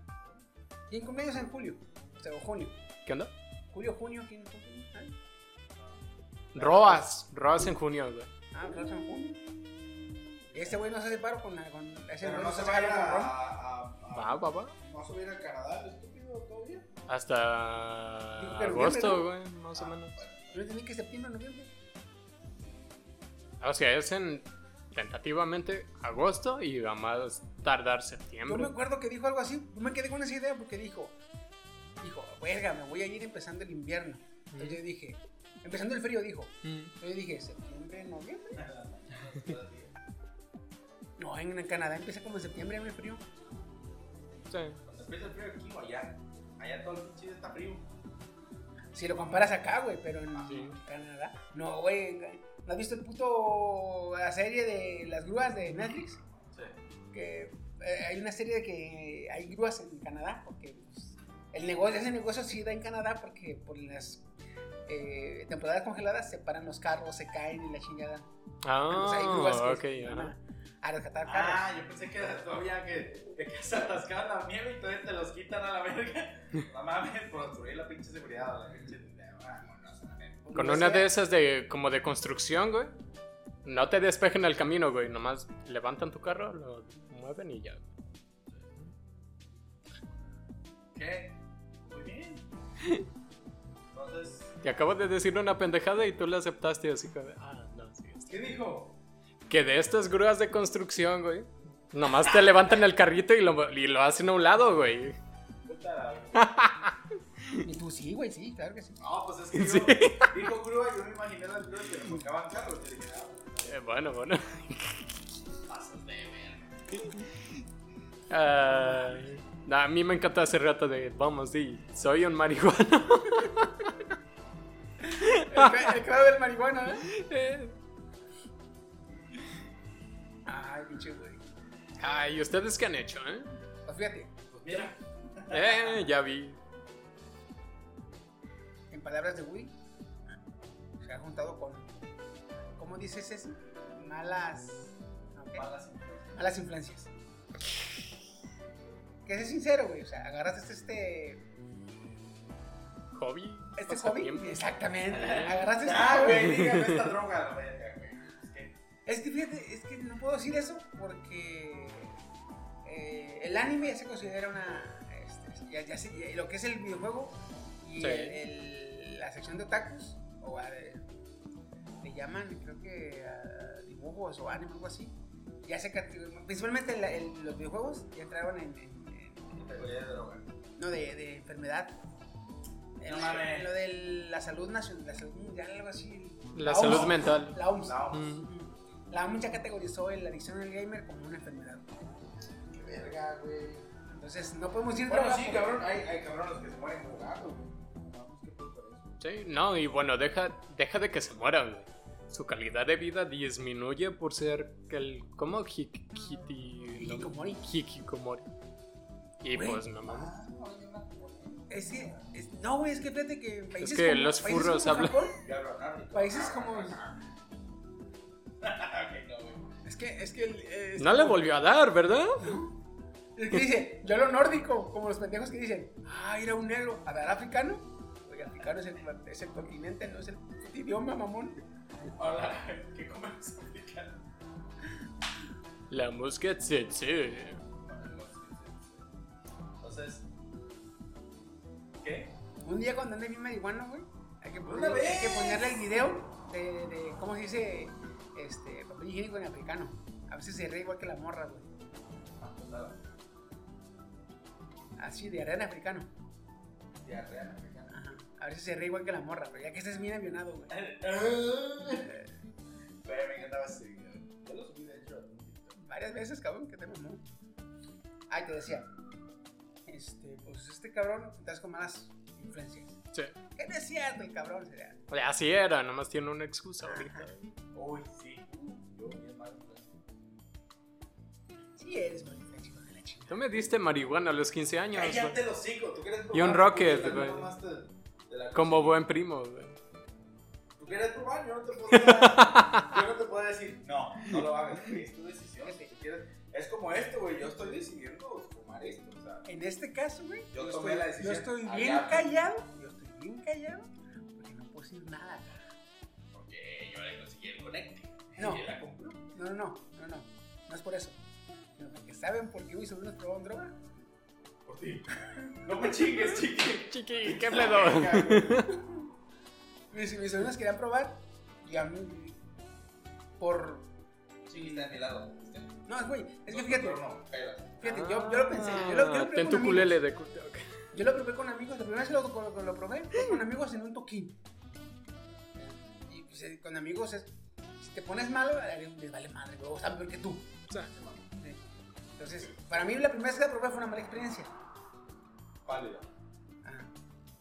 ¿Quién cumpleaños en julio? O sea, o junio. ¿Qué onda? Julio, junio, ¿quién cumpleaños? Ay, Roas, Roas en junio, güey. Ah, Ron en junio. Y este güey no se hace paro con, la, con ese Pero güey no no se se va a a, con Ron. a, a- Va, va, va. ¿No se va a ir a Canadá, el estúpido, todavía? Hasta agosto, güey, más o Ah, menos. bueno. Yo entendí que septiembre, noviembre. O sea, es en tentativamente agosto y va a más tardar Yo septiembre. me acuerdo que dijo algo así. Yo me quedé con esa idea porque Dijo, verga, me voy a ir empezando el invierno. Entonces yo dije: Empezando el frío, dijo. Mm. Entonces yo dije: ¿Septiembre, noviembre? No, en, en Canadá empieza como en septiembre, el frío. Sí. Cuando empieza el frío aquí o allá, allá todo el día está frío. Si lo comparas acá, güey, pero en Sí. Canadá. No, güey. ¿No has visto el puto. la serie de las grúas de Netflix? Sí. Que eh, hay una serie de que hay grúas en Canadá, porque pues, el negocio, ese negocio sí da en Canadá porque por las eh, temporadas congeladas se paran los carros, se caen y la chingada. Ah, sea, hay grúas ok, que van a, rescatar carros. Ah, yo pensé que todavía que, de que se atascaban la nieve y todavía te los quitan a la verga. No mames, por destruir la pinche seguridad, la pinche. Con una de esas de como de construcción, güey. No te despejen el camino, güey. Nomás levantan tu carro, lo mueven y ya. ¿Qué? Entonces, Te acabo de decir una pendejada y tú la aceptaste así como ah, no, sí. está". ¿qué dijo? Que de estas grúas de construcción, güey. Nomás te levantan el carrito y lo, y lo hacen a un lado, güey. Puta. Y tú sí, güey, sí, claro que sí. No, pues es que yo, Sí. dijo grúa, yo me imaginé las grúas que le tocaban carros. Y dije, ah, Eh, bueno, bueno. pasas de verga. Ay, a mí me encanta ese rato de, vamos, sí, soy un marihuana. El, el crowd del marihuana, ¿eh? Ay, pinche güey. Ay, ¿ustedes qué han hecho, eh? Pues fíjate, Pues mira, Eh, ya vi. en palabras de Woody, se ha juntado con. ¿Cómo dices eso? Malas. malas Malas influencias. Que ser sincero, güey. O sea, agarraste este. Hobby. Este hobby. Exactamente. Agarraste este Ah, güey, dígame esta droga, güey. Es que, Es que fíjate, es que no puedo decir eso porque eh, el anime ya se considera una. este, ya, ya se- ya- lo que es el videojuego y Sí. el- el- la sección de otakus, o a- le llaman, creo que a dibujos o anime, algo así. Ya se principalmente la- el- los videojuegos ya entraron en. en- en- categoría de droga. no, de, de enfermedad. En, No la- mames. lo de la salud nacional, la salud mundial, algo así. La OMS. salud mental. La OMS. La OMS. Mm. La OMS ya categorizó la adicción al gamer como una enfermedad. Qué verga, güey. Entonces, no podemos ir Bueno, sí, porque- cabrón, hay, hay cabrones que se mueren jugando. Sí, no, y bueno, deja, deja de que se mueran, güey. Su calidad de vida disminuye por ser el. ¿Cómo? Hikikomori. Hikikomori. Y Güey. pues no mames. Es que, es- no, güey, es que fíjate que países que como, los países furros como hablan. Japón, países como... Es que, es que... el- es No le como- volvió a dar, ¿verdad? Es que dice, yo lo nórdico, como los pendejos que dicen, ah, era un negro. A ver, africano. Oye, africano es el, es el continente, no es el idioma, mamón. Ahora, ¿qué comes africano? La mosca tsetse. Entonces, ¿qué? Un día cuando ande bien marihuano, güey, hay que, ponerle, hay vez. que ponerle el video de, de, ¿cómo se dice? Este, papel higiénico en africano. A veces se ríe igual que la morra, güey. Ah. Así, de arena africano. Diarrea africana. Ajá. A veces se ríe igual que la morra, pero ya que estás bien avionado, güey. Güey, me encantaba ese video. Yo lo subí, de hecho, a un TikTok. Varias veces, cabrón, que te mamó. Ay, te decía. Este, pues este cabrón, estás con malas influencias. Sí. ¿Qué no es cierto el cabrón? Sería. O sea, así era, nomás tiene una excusa ahorita. Uy, sí. Yo bien mal. Sí, eres mala influencia, de la chingada. Tú me diste marihuana a los 15 años. Cállate los cinco, tú quieres probar. Y un rocket, güey. Como buen primo, güey. Tú quieres probar, yo no te puedo Yo no te puedo decir, no, no lo hagas, güey, es tu decisión. Si tú quieres. Es como esto, güey, yo estoy decidiendo fumar esto, o sea. En este caso, güey, Yo yo, tomé estoy, la decisión. yo estoy bien callado. Yo estoy bien callado porque no puedo decir nada. Porque yo le conseguí el conecte. No. Y él la compró. No, no, no, no, no. No es por eso. Sino porque saben por qué mis sobrinos probaron droga. Por ti. No me chingues, chiqui. Chiqui, ¿qué pedo? Mis, mis sobrinos querían probar y a mí, por. Chiqui está de mi lado. No, güey, es que fíjate, no, fíjate, yo, yo lo pensé. Yo lo, yo lo Ah, probé Ten con tu amigos. culele de... cu- ok. Yo lo probé con amigos. La primera vez que lo, lo, lo probé fue con amigos en un toquín. Y pues, eh, con amigos es. Si te pones malo, alguien les vale madre, güey. O saben peor que tú. Sí. Entonces, para mí la primera vez que la probé fue una mala experiencia. Pálida. Ajá.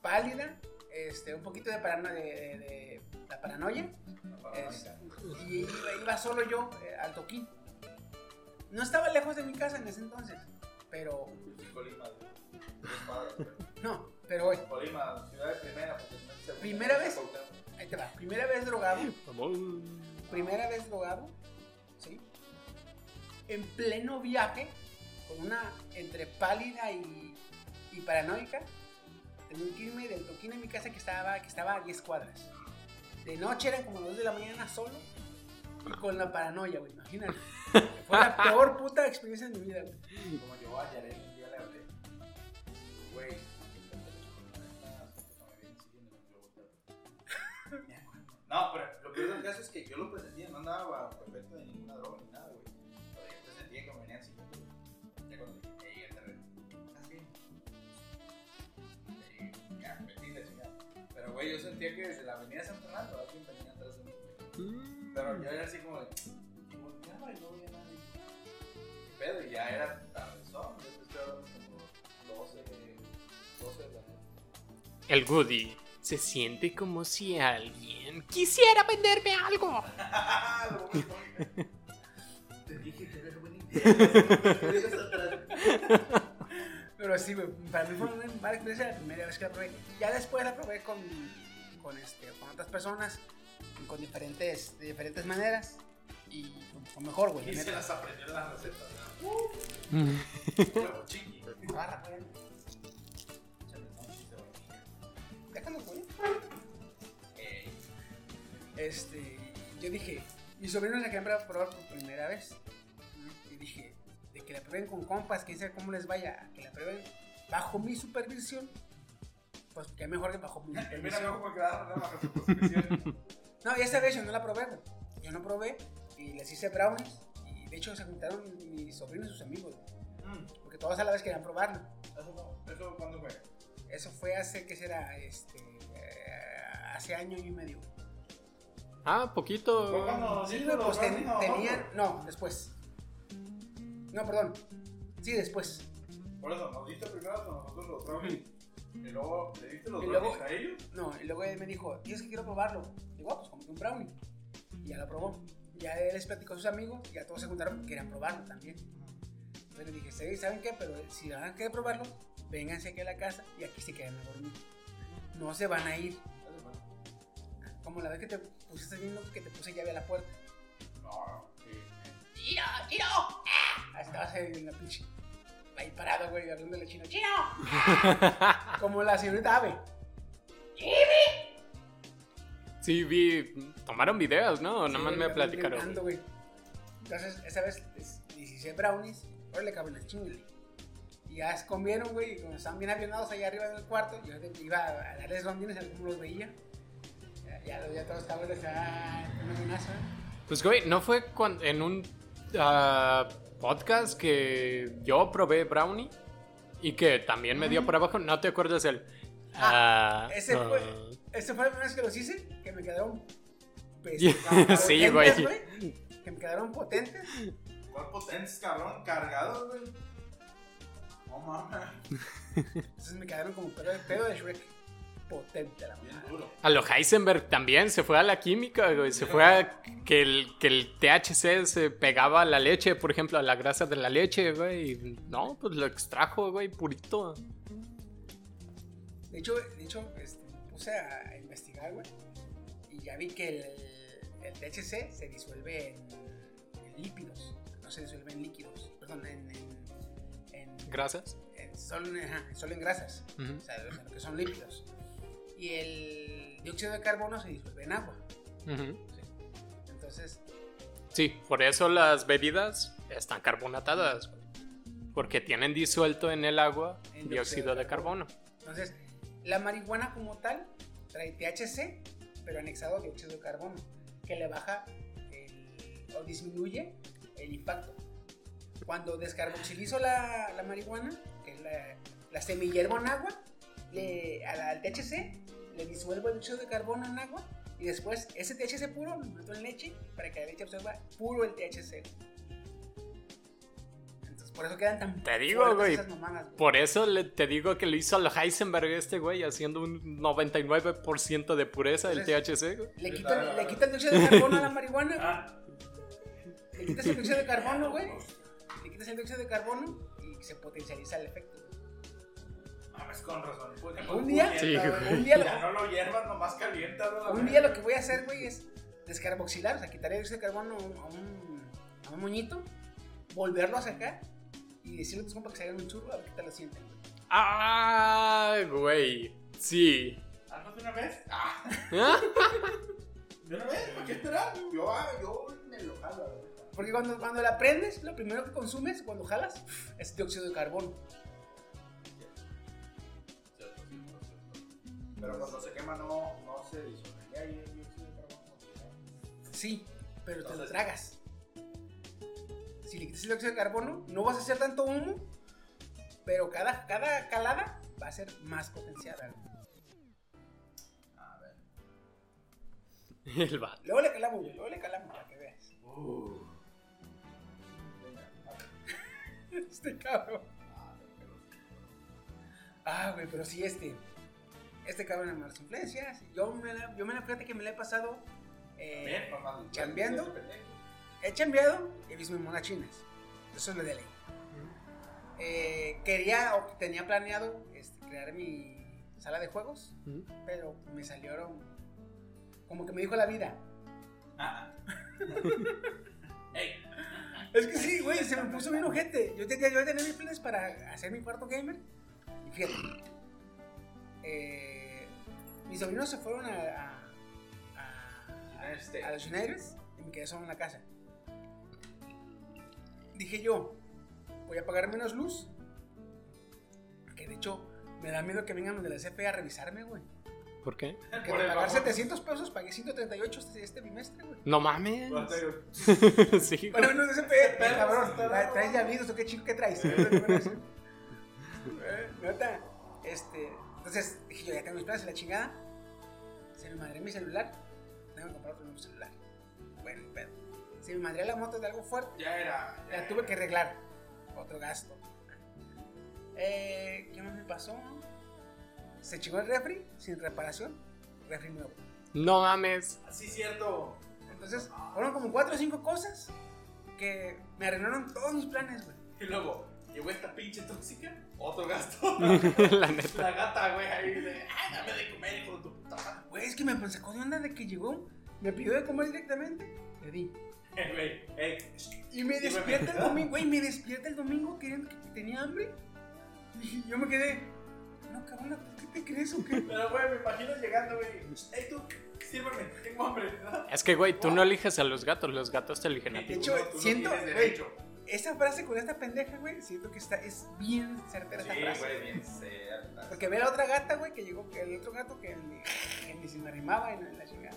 Pálida, este, un poquito de, parano- de, de- de la paranoia. es- y iba, iba solo yo eh, al toquín. No estaba lejos de mi casa en ese entonces. Pero, Colima, no, pero hoy, Colima, ciudad de primera, porque ¿Primera vez? Ahí te va. Primera vez drogado. Primera vez drogado. ¿Sí? En pleno viaje, con una entre pálida y, y paranoica. Tenía que irme del toquín a mi casa que estaba, que estaba a 10 cuadras. De noche eran como las 2 de la mañana solo. Y con la paranoia, güey, imagínate. Fue la peor puta experiencia de mi vida, güey. Como yo a Yarel un día le hablé. Güey, No, pero lo peor del caso es que yo lo presentía, no andaba bajo efecto de ninguna droga ni nada, güey. Pero yo presentía que me venían siguiendo, güey. Ya cuando llegué al terreno, ¿estás bien? Y ya, metí la chingada. Pero, güey, yo sentía que desde la avenida San Fernando Pero yo era así como de. Y volteaba y no veía nadie. ¿Qué pedo? Y ya era tardezón. Yo te estoy hablando como 12, 12 de la noche. El Woody se siente como si alguien quisiera venderme algo. Te dije que era buena idea. Pero sí, para mí fue una mala experiencia la primera vez que la probé. Ya después la probé con, con, este, con otras personas, con diferentes, de diferentes maneras. Y fue mejor, güey. Y se las aprendió en las recetas. ¿no? Huevo chiqui. Barra, güey. Échale monchis de vainilla. Déjalo, güey. Ey. Este, yo dije, mis sobrinos la querían probar por primera vez. Y dije, de que la prueben con compas, quién sabe cómo les vaya, a que la prueben bajo mi supervisión. Pues que mejor que bajo mi Mira, supervisión. cómo quedaron ¿no? bajo su supervisión. No, y esta vez yo no la probé, güey. Yo no probé y les hice brownies. Y de hecho se juntaron mis sobrinos y sus amigos, güey, Mm, Porque todos a la vez querían probarlo. Eso no. ¿Eso cuándo fue? Eso fue hace, ¿qué será? Este, eh, hace año y medio. Ah, poquito. Fue cuando Sí, güey, pues ten- tenían. No, después. No, perdón. Sí, después. Por eso, nos diste primero a nosotros los brownies. Y luego le diste los Y luego- brownies a ellos. No, y luego él me dijo, tío, es que quiero probarlo. Digo, ah, pues como que un brownie. Y ya lo probó. Ya él les platicó a sus amigos, y ya todos se juntaron porque querían probarlo también. Entonces le dije, "Sí, ¿saben qué? Pero si van a querer probarlo, vénganse aquí a la casa y aquí se quedan a dormir. No se van a ir. Como la vez que te pusiste viendo que te puse llave a la puerta. No, sí. ¡Tiro, tiro! ¡Ah! Ahí estabas en la pinche. ahí parado, güey, hablándole chino. ¡Chino! Como la señorita Ave. Sí, vi. Tomaron videos, ¿no? Nada más Sí, me platicaron. brincando, güey. Entonces, esa vez les, les hice brownies. Ahora le caben las chingles. Y ya se comieron, güey. Y como estaban bien avionados allá arriba del cuarto, yo iba a darles bombines a ver cómo los veía. Ya, ya, ya todos estaban de ah, una amenaza. Pues, güey, ¿no fue cuan- en un ah, podcast que yo probé brownie? Y que también me dio por abajo. ¿No te acuerdas del. Ah, ah, ese ah, fue. Ese fue la primera vez que los hice, me quedaron. pues, Sí, güey. Que me quedaron potentes. ¿Cuál potentes, cabrón? Cargados, güey. No mames. Entonces me quedaron como pedo de, pedo de Shrek. Potente la Bien duro. A lo Heisenberg también se fue a la química, güey. Se fue a que el, que el THC se pegaba a la leche, por ejemplo, a la grasa de la leche, güey. y No, pues lo extrajo, güey, purito. De hecho, de hecho este, puse a investigar, güey. Y ya vi que el, el THC se disuelve en, en lípidos. No se disuelve en líquidos. Perdón, en. en, en- Grasas. solo, solo en grasas. O sea, o sea, lo que son lípidos. Y el dióxido de carbono se disuelve en agua. Ujú. Entonces, Sí, por eso las bebidas están carbonatadas. Porque tienen disuelto en el agua En dióxido de carbono. entonces, la marihuana como tal trae THC, pero anexado dióxido de carbono, que le baja el- o disminuye el impacto. Cuando descarboxilizo la, la marihuana, que es la, la en agua, le, al THC le disuelvo el dióxido de carbono en agua y después ese THC puro lo meto en leche para que la leche absorba puro el THC. Por eso quedan tan Te digo, güey. esas mamadas, güey. Por eso le- te digo que lo hizo al Heisenberg este güey, haciendo un 99% de pureza del THC, güey. Le quitan, le quitan dióxido de carbono a la marihuana. Ah, Le quitas el dióxido de carbono, güey. Le quitas el dióxido de carbono y se potencializa el efecto. mames, con razón. Pues, Un día, Sí, un día, Ya no lo hiervas, nomás calienta. un día lo que voy a hacer, güey, es descarboxilar, o sea, quitar el dióxido de carbono a un, a un, a un moñito, volverlo a sacar y decirle a tus compas que se hagan un churro a ver qué tal lo sienten. güey. Ah, güey. Sí. ¿Hazlo de una vez? Ah, ¿Ah? ¿de una vez? ¿Por qué esperar? Yo, ah, yo me lo jalo, la verdad. Porque cuando, cuando la prendes, lo primero que consumes cuando jalas es dióxido de carbono. Pero cuando se quema no, no se disuelve. Ya el dióxido de carbono. Sí, pero te lo Entonces- tragas. Si le quitas el dióxido de carbono, no vas a hacer tanto humo, pero cada, cada calada va a ser más potenciada. A ver. El vato. Luego le calamos, güey, luego le calamos para que veas. Uh. Este cabrón. Ah, güey, pero sí, este. Este cabrón en malas influencias. Yo me la, yo me la fíjate que me la he pasado. eh, chambeando. He chambeado y he visto mis monas chinas. Eso es lo de ley. Eh, quería o tenía planeado este, crear mi sala de juegos, pero me salieron. Como que me dijo la vida. Ah. Ey, Es que sí, güey, se me puso bien ojete. Yo tenía, yo tenía mis planes para hacer mi cuarto gamer. Y fíjate. eh, mis sobrinos se fueron a, a, a- United States. a los United y me quedé solo en la casa. Dije yo, voy a pagar menos luz. Que de hecho, me da miedo que vengan los de la CFE a revisarme, güey. ¿Por qué? Que Por pagar bajón. 700 pesos pagué 138 este, este bimestre, güey. No mames. sí, Bueno, no, pe- Pero, cabrón, traes llavidos o qué chico que traes. Eh, Nota, este, entonces dije yo, ya tengo mis planes en la chingada. Se me madré mi celular, tengo que comprar otro nuevo celular. Bueno, pedo. Se me madré la moto de algo fuerte, Ya era. ya la tuve que arreglar. Otro gasto. Eh, ¿Qué más me pasó? Se chingó el refri sin reparación. Refri nuevo. No mames. Sí, cierto. Entonces, fueron como cuatro o cinco cosas que me arreglaron todos mis planes, güey. Y luego, llegó esta pinche tóxica. Otro gasto. La neta. La gata, güey, ahí de. Ay, dame de comer, hijo de tu puta madre. Güey, es que me sacó de onda de que llegó, me pidió de comer directamente, le di. Eh, güey, ey, Y me despierta el domingo, güey, me despierta el domingo queriendo que tenía hambre. Y yo me quedé, no, cabrón, ¿por qué te crees o qué? Pero, güey, me imagino llegando, güey. Ey, tú, sírveme, tengo hambre. ¿no? Es que, güey, tú no eliges a los gatos, los gatos te eligen a De ti. hecho, no- tú no siento, tienes güey, esa frase con esta pendeja, güey, siento que está, es bien certera esa Sí, frase. güey, bien cierta. Porque ve a la otra gata, güey, que llegó, el otro gato que ni, que ni se me arrimaba en, la chingada.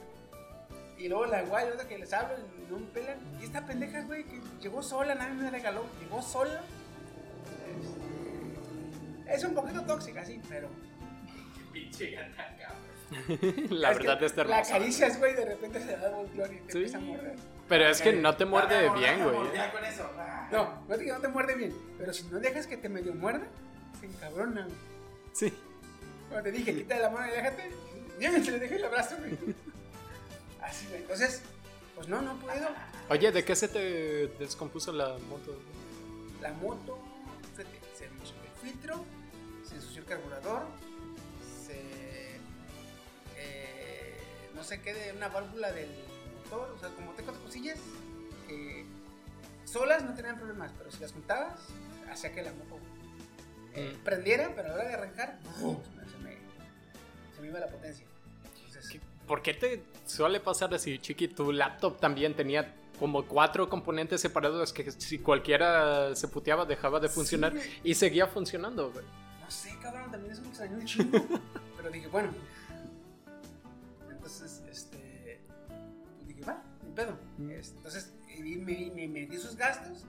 Y luego la guay, otra que les hablo y no me pelan. Y esta pendeja, güey, que llegó sola, nadie me regaló, llegó sola. Este, Es un poquito tóxica, sí, pero. Pinche gata, cabrón. La es verdad está La hermosa. acaricias, güey, de repente se da volteón y te Sí. empieza a morder. Pero es que no te muerde bien, güey. Ya con eso. No, no es que no te muerde bien, pero si no dejas que te medio muerda, se encabrona. güey. Sí. Cuando te dije, quita la mano y déjate, ya se le dejé el abrazo, güey. Así, güey. Entonces, pues no, no puedo. Oye, ¿de qué se te descompuso la moto? La moto, fíjate, se ensució el filtro, se ensució el carburador, se. eh, no sé qué de una válvula del motor, o sea, como tengo cosillas que solas no tenían problemas, pero si las juntabas, hacía que la moto eh, Mm. prendiera, pero a la hora de arrancar, se, me, se me iba la potencia. Entonces, ¿Por qué te suele pasar así, Chiqui? Tu laptop también tenía como cuatro componentes separados que si cualquiera se puteaba dejaba de Sí, funcionar güey. y seguía funcionando, güey. No sé, cabrón, también eso me extrañó un chingo. Pero dije, bueno. Entonces, este. Dije, va, ni pedo. Es- Entonces, y me, me metí esos gastos.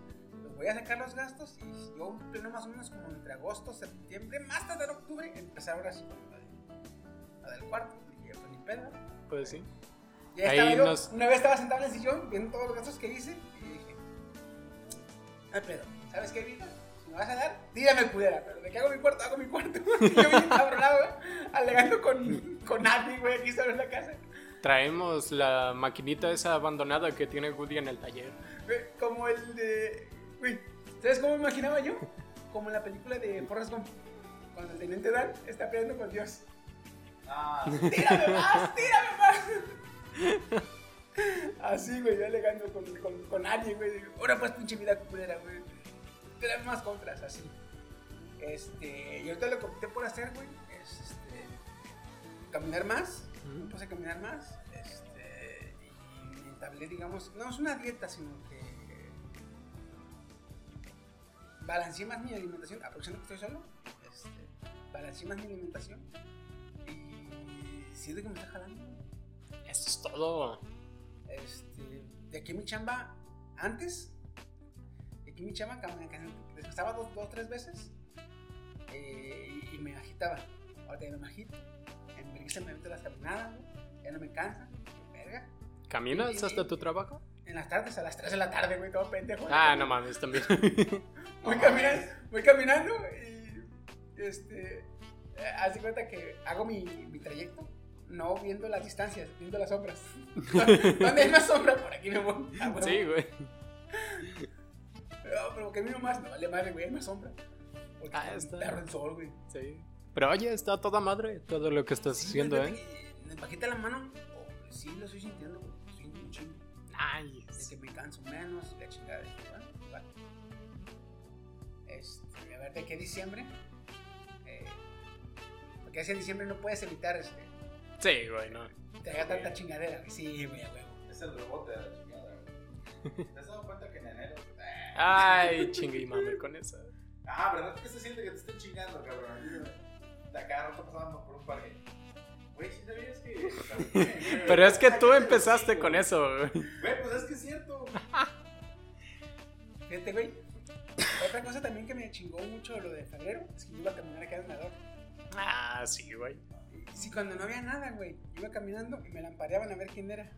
Voy a sacar los gastos. Y yo, pleno más o menos como entre agosto, septiembre, más tarde en octubre, empezar ahora sí de- la del cuarto. Pues ni pedo. Pues sí. Ya Ahí estaba yo, nos- una vez estaba sentado en el sillón viendo todos los gastos que hice y dije, ay pedo, ¿sabes qué, Vito? Si me vas a dar, dígame culera, pero de que hago mi cuarto, hago mi cuarto. Y yo bien cabronado, güey, alegando con, con Andy, güey, aquí solo en la casa. Traemos la maquinita esa abandonada que tiene Woody en el taller. Como el de, güey, ¿sabes cómo me imaginaba yo? Como en la película de Forrest Gump, cuando el teniente Dan está peleando con Dios. Ah, ¡Tírame más! ¡Tírame más! Así, güey, yo alegando con, con, con Annie, güey. Ahora pues pinche vida culera, güey. Tírame más contras, así. Este, y ahorita lo que opté por hacer, güey, es este, caminar más. Me puse a caminar más. Este, y me entablé, digamos, no es una dieta, sino que balanceé más mi alimentación, aprovechando que estoy solo. Este, balanceé más mi alimentación. Y siento que me está jalando. Eso es todo. Este, de aquí mi chamba, antes, de aquí mi chamba, descansaba dos, dos, tres veces eh, y, y me agitaba. Ahora ya no me agito. En vergüenza me meto las caminadas, güey, ya no me cansa. Verga. ¿Caminas hasta tu trabajo? En las tardes, a las 3 de la tarde, güey, todo pendejo. Ah, no mames, también. Voy caminando, voy caminando y este, eh, haz de cuenta que hago mi, mi trayecto, no viendo las distancias, viendo las sombras. ¿Dónde hay más sombra? Por aquí me voy. Ah, bueno. Sí, güey. No, pero camino más, no vale madre, güey, hay más sombra. Porque Ah, está perro el sol, güey. Sí. Pero oye, está toda madre todo lo que estás Sí, haciendo, ¿eh? que Me bajita la mano, oh, sí lo estoy sintiendo, güey. Estoy sintiendo un chingo. De Nice. que me canso menos, la chingada. Bueno, vale. Este, a ver, ¿de qué diciembre? Eh, porque hacia diciembre no puedes evitar este, Sí, güey, no. te haga tanta chingadera. Sí, güey, a huevo. es el rebote de la chingada, güey. ¿Te has dado cuenta que en enero? eh, Ay, chingue y mame con eso. Ah, ¿verdad que se siente que te estén chingando, cabrón? De acá rato pasando por un parque. Güey, ¿sí sabías que...? Pero es que tú empezaste con eso, güey. Güey, pues es que es cierto. Fíjate, güey. Otra cosa también que me chingó mucho lo de febrero es que yo iba a caminar acá en Nador. Ah, sí, güey. Sí, cuando no había nada, güey. Iba caminando y me lampareaban a ver quién era.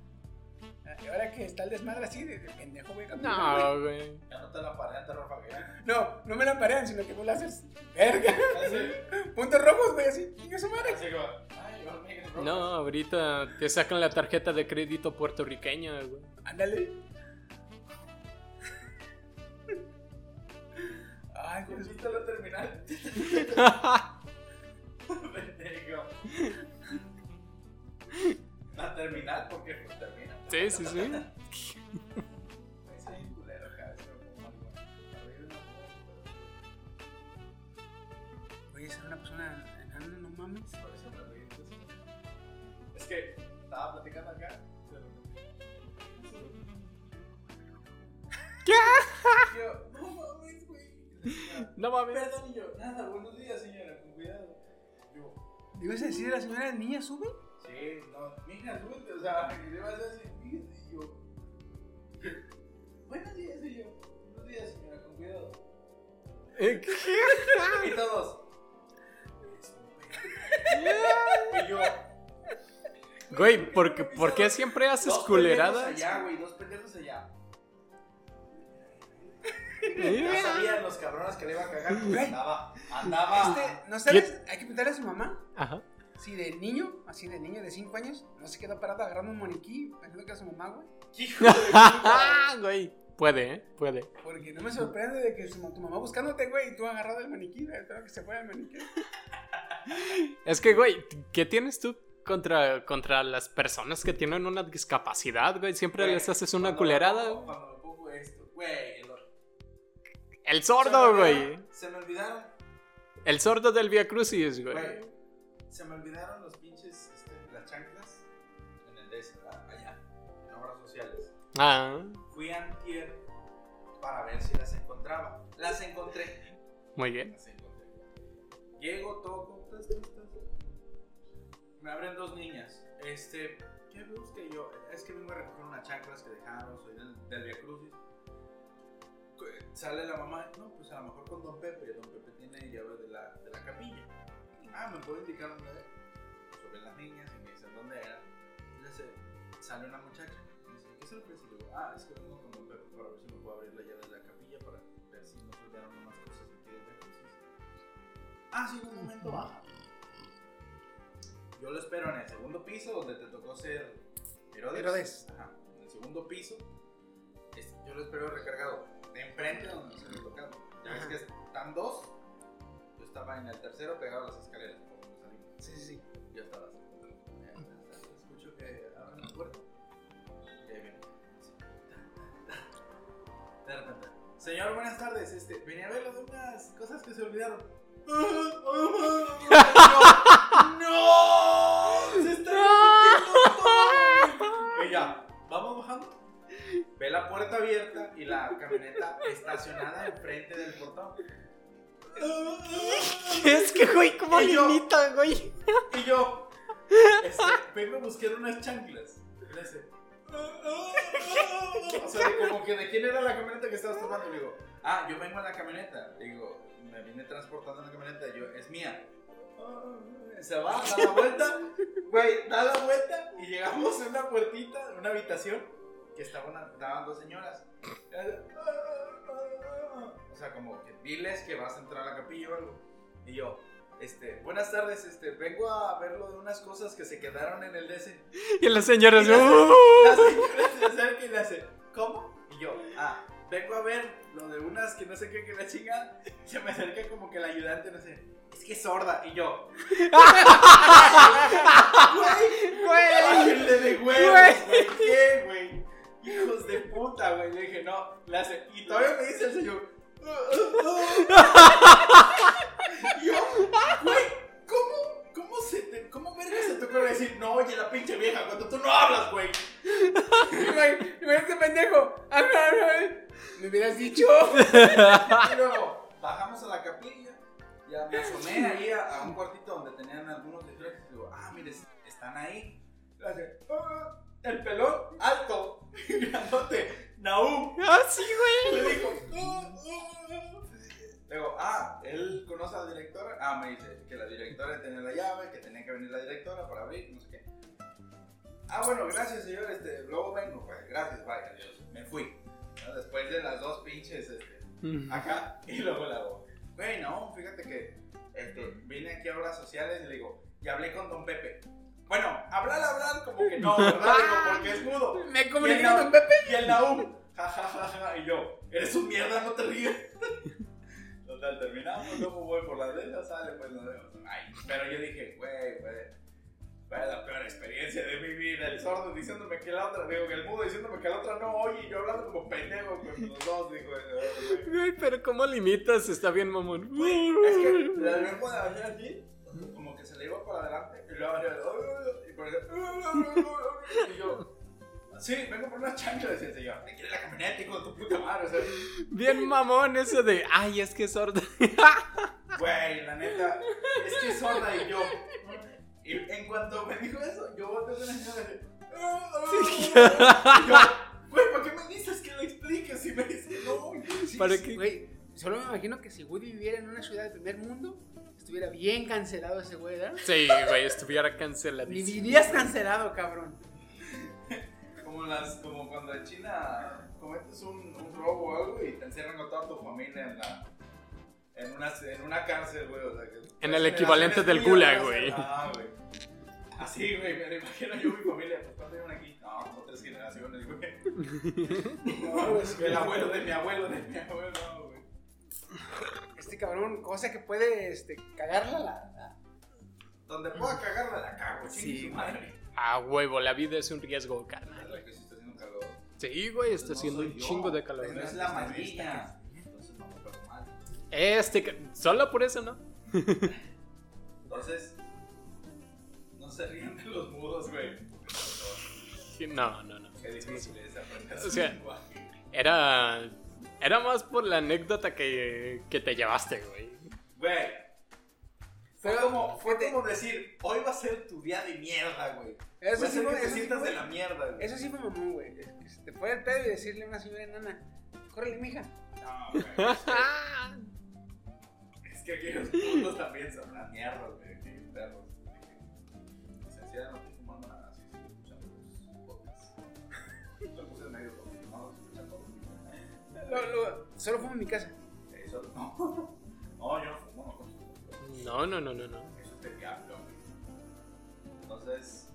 Ah, Y ahora que está el desmadre así, de, de pendejo, güey. caminando, No, güey. Ya no te la parean, te rafaguean. No, no me lamparean, sino que vos la haces verga. Así, Puntos rojos, güey, así. ¿Quién es su madre? así como. No, ahorita te sacan la tarjeta de crédito puertorriqueña, güey. Ándale. Ay, güey. ¿Viste la terminal? religión. La porque pues termina. Sí, sí, sí. Voy a ser una persona enana, no mames. Pues. Es que estaba platicando acá. ¿Qué? Yo, no mames, güey. No mames. Perdón, y yo, nada, güey. ¿Le ibas a decir a la señora niña, sube? sí, no, mija, súbete, o sea, le vas a decir, y yo, buenos días, y yo, buenos días, señora, con cuidado. Eh, ¿qué? Y todos, y yo, Güey, ¿por qué, por qué siempre haces dos culeradas? pendejos allá, güey, dos pendejos allá. Ya sabían los cabrones que le iba a cagar, pues andaba, andaba. Este, ¿no sabes? Hay que preguntarle a su mamá. Ajá. Si de niño, así de niño de 5 años, no se quedó parado agarrando un maniquí pensando que era su mamá, güey. Hijo de. Ah, güey. Puede, ¿eh? Puede. Porque no me sorprende de que su- tu mamá buscándote, güey, y tú agarrado el maniquí, güey, espero que se fuera el maniquí. Es que, güey, ¿qué tienes tú contra, contra las personas que tienen una discapacidad, güey? Siempre Güey, les haces una cuando culerada. me pongo- Cuando me pongo esto, güey, el El Se me sordo, güey. Se me olvidaron, El sordo del Via Crucis, güey. güey. Se me olvidaron los pinches, este, las chanclas en el DS, ¿verdad? Allá, en obras sociales. Ah, Fui a antier para ver si las encontraba. Las encontré. muy bien. Las encontré. Llego, toco, tas, tas, tas. Me abren dos niñas. Este, ¿qué busca yo? Es que vengo a recoger unas chanclas que dejaron, soy del, del Via Crucis. Sale la mamá, no, pues a lo mejor con Don Pepe. Don Pepe tiene llave de la, de la capilla. Ah, ¿me puede indicar dónde es? Suben las niñas y me dicen dónde era. Y le dice, sale una muchacha. Y dice, ¿qué ofrece? Y digo, ah, es que vengo con Don Pepe para ver si me puedo abrir la llave de la capilla para ver si nos olvidaron unas cosas aquí del Via Crucis. Ah, sí, en un momento baja. Yo lo espero en el segundo piso donde te tocó ser Herodes. Herodes. Ajá. En el segundo piso. yo lo espero recargado. De enfrente donde nos había tocado. Ya ves que están dos. Yo estaba en el tercero pegado a las escaleras. por donde salimos. Sí, sí, sí. Yo estaba así. Eh, Escucho que abren la puerta. Y ahí viene. De repente. Señor, buenas tardes. Este, venía a ver de unas cosas que se olvidaron. ¡No! ¡Se está repitiendo todo! Vamos bajando. Ve la puerta abierta y la camioneta estacionada enfrente del portón. Es que, güey, ¿cómo Y yo- limita, güey? Y yo, este, vengo a buscar unas chanclas. Hace, O sea, de como que de quién era la camioneta que estabas tomando. Le digo, ah, yo vengo en la camioneta. Le digo, me vine transportando en la camioneta. Yo, es mía. Se va, da la vuelta. Güey, da la vuelta. Y llegamos a una puertita, una habitación. Que estaban, estaban dos señoras. O sea, como que diles que vas a entrar a la capilla o algo. Y yo, este, buenas tardes, este, vengo a ver lo de unas cosas que se quedaron en el DC. Y las señoras, Y la, "Uh". la señora se acerca y le hace, ¿cómo? Y yo, ah, vengo a ver lo de unas que no sé qué, que la chinga. Se me acerca como que la ayudante, no sé, es que es sorda. Y yo, güey, de güey, ¿qué, güey? Hijos de puta, güey. Le dije, no, le hace, y todavía me dice el señor, yo, güey, ¿cómo, cómo se te, cómo verga se te ocurre decir, no, oye, la pinche vieja, cuando tú no hablas, güey? Pendejo. Ah, no, no, Me hubieras dicho. Y luego bajamos a la capilla, ya me asomé ahí a, un cuartito donde tenían algunos disfraces. Y digo, ah, mire, están ahí. Le "Ah, el pelón alto, grandote, Naum. Ah, sí, güey. Le dijo, "Ah, ah". Le digo, ah, él conoce a la directora. Ah, me dice que la directora tenía la llave, que tenía que venir la directora para abrir, no sé qué. Ah, bueno, gracias, señor. Este, luego vengo, pues, gracias, vaya, adiós. Me fui. ¿no? Después de las dos pinches, este, acá, y luego le hago, güey, no, fíjate que este, vine aquí a obras sociales y le digo, y hablé con don Pepe. Bueno, hablar, hablar, como que no, ¿verdad? Digo, porque es mudo. Me comuniqué con Pepe. Y el Naum, ja, ja, ja, ja, y yo, eres un mierda, no te ríes. Total, terminamos, luego voy por la derecha, sale, pues nos vemos. Ay, pero yo dije, güey, güey. Fue la peor experiencia de mi vida. El sordo diciéndome que la otra, digo, que el mudo diciéndome que la otra no oye. Y yo hablando como pendejo con los dos, digo, "Eh, güey. Pero ¿cómo limitas? Está bien, mamón. Es que la vengo de así, iba para adelante, y luego haría, y por eso, y yo, sí, vengo por una chancha, decía el señor, te quiere la camioneta, hijo de tu puta madre, o sea, Bien mamón eso de, ay, es que es sorda. güey, la neta, es que es sorda y yo, y en cuanto me dijo eso, yo volteé con la señora y y yo, güey, ¿para qué me dices que lo expliques? Si me dice, no, Sí, ¿Para qué? Solo me imagino que si Woody viviera en una ciudad de primer mundo, estuviera bien cancelado ese güey, ¿verdad? Sí, güey, estuviera Ni canceladísimo. vivirías cancelado, cabrón. Como, las, como cuando en China cometes un, un robo o algo y te encierran con toda tu familia en la. En una, en una cárcel, güey. O sea, que En el equivalente del gulag, güey. Ah, güey. Así, güey, me lo imagino yo mi familia. Pues, ¿Cuántos llevan aquí? No, como tres generaciones, güey. No, güey, el abuelo de mi abuelo, de mi abuelo. Este cabrón, cosa que puede este, cagarla, la, la- Donde pueda cagarla, la cago, Sí, su madre. A huevo, la vida es un riesgo, carnal. Que sí está haciendo calor. Sí, güey, está haciendo un yo, chingo de calor. No es la amarilla. Entonces no me mal. Este, solo por eso, ¿no? Entonces, no se ríen de los mudos, güey. No, no, no. Qué difícil es aprender O su sea, lenguaje. Era. Era más por la anécdota que, que te llevaste, güey. Güey. Fue como, fue como decir, hoy va a ser tu día de mierda, güey. Eso sí fue- que te eso sí sientas fue- de la mierda, güey. Eso sí fue mamón, güey. Se te fue el pedo y decirle a una señora enana, córrele, mija. No, güey. Es que, es que aquellos putos también son una mierda, güey. Perros. Licenciada, no Lo, lo- solo fumo en mi casa. Eso no. No, yo no fumo, no consumo. No, no, no, no, no. Eso es del diablo, güey. Entonces,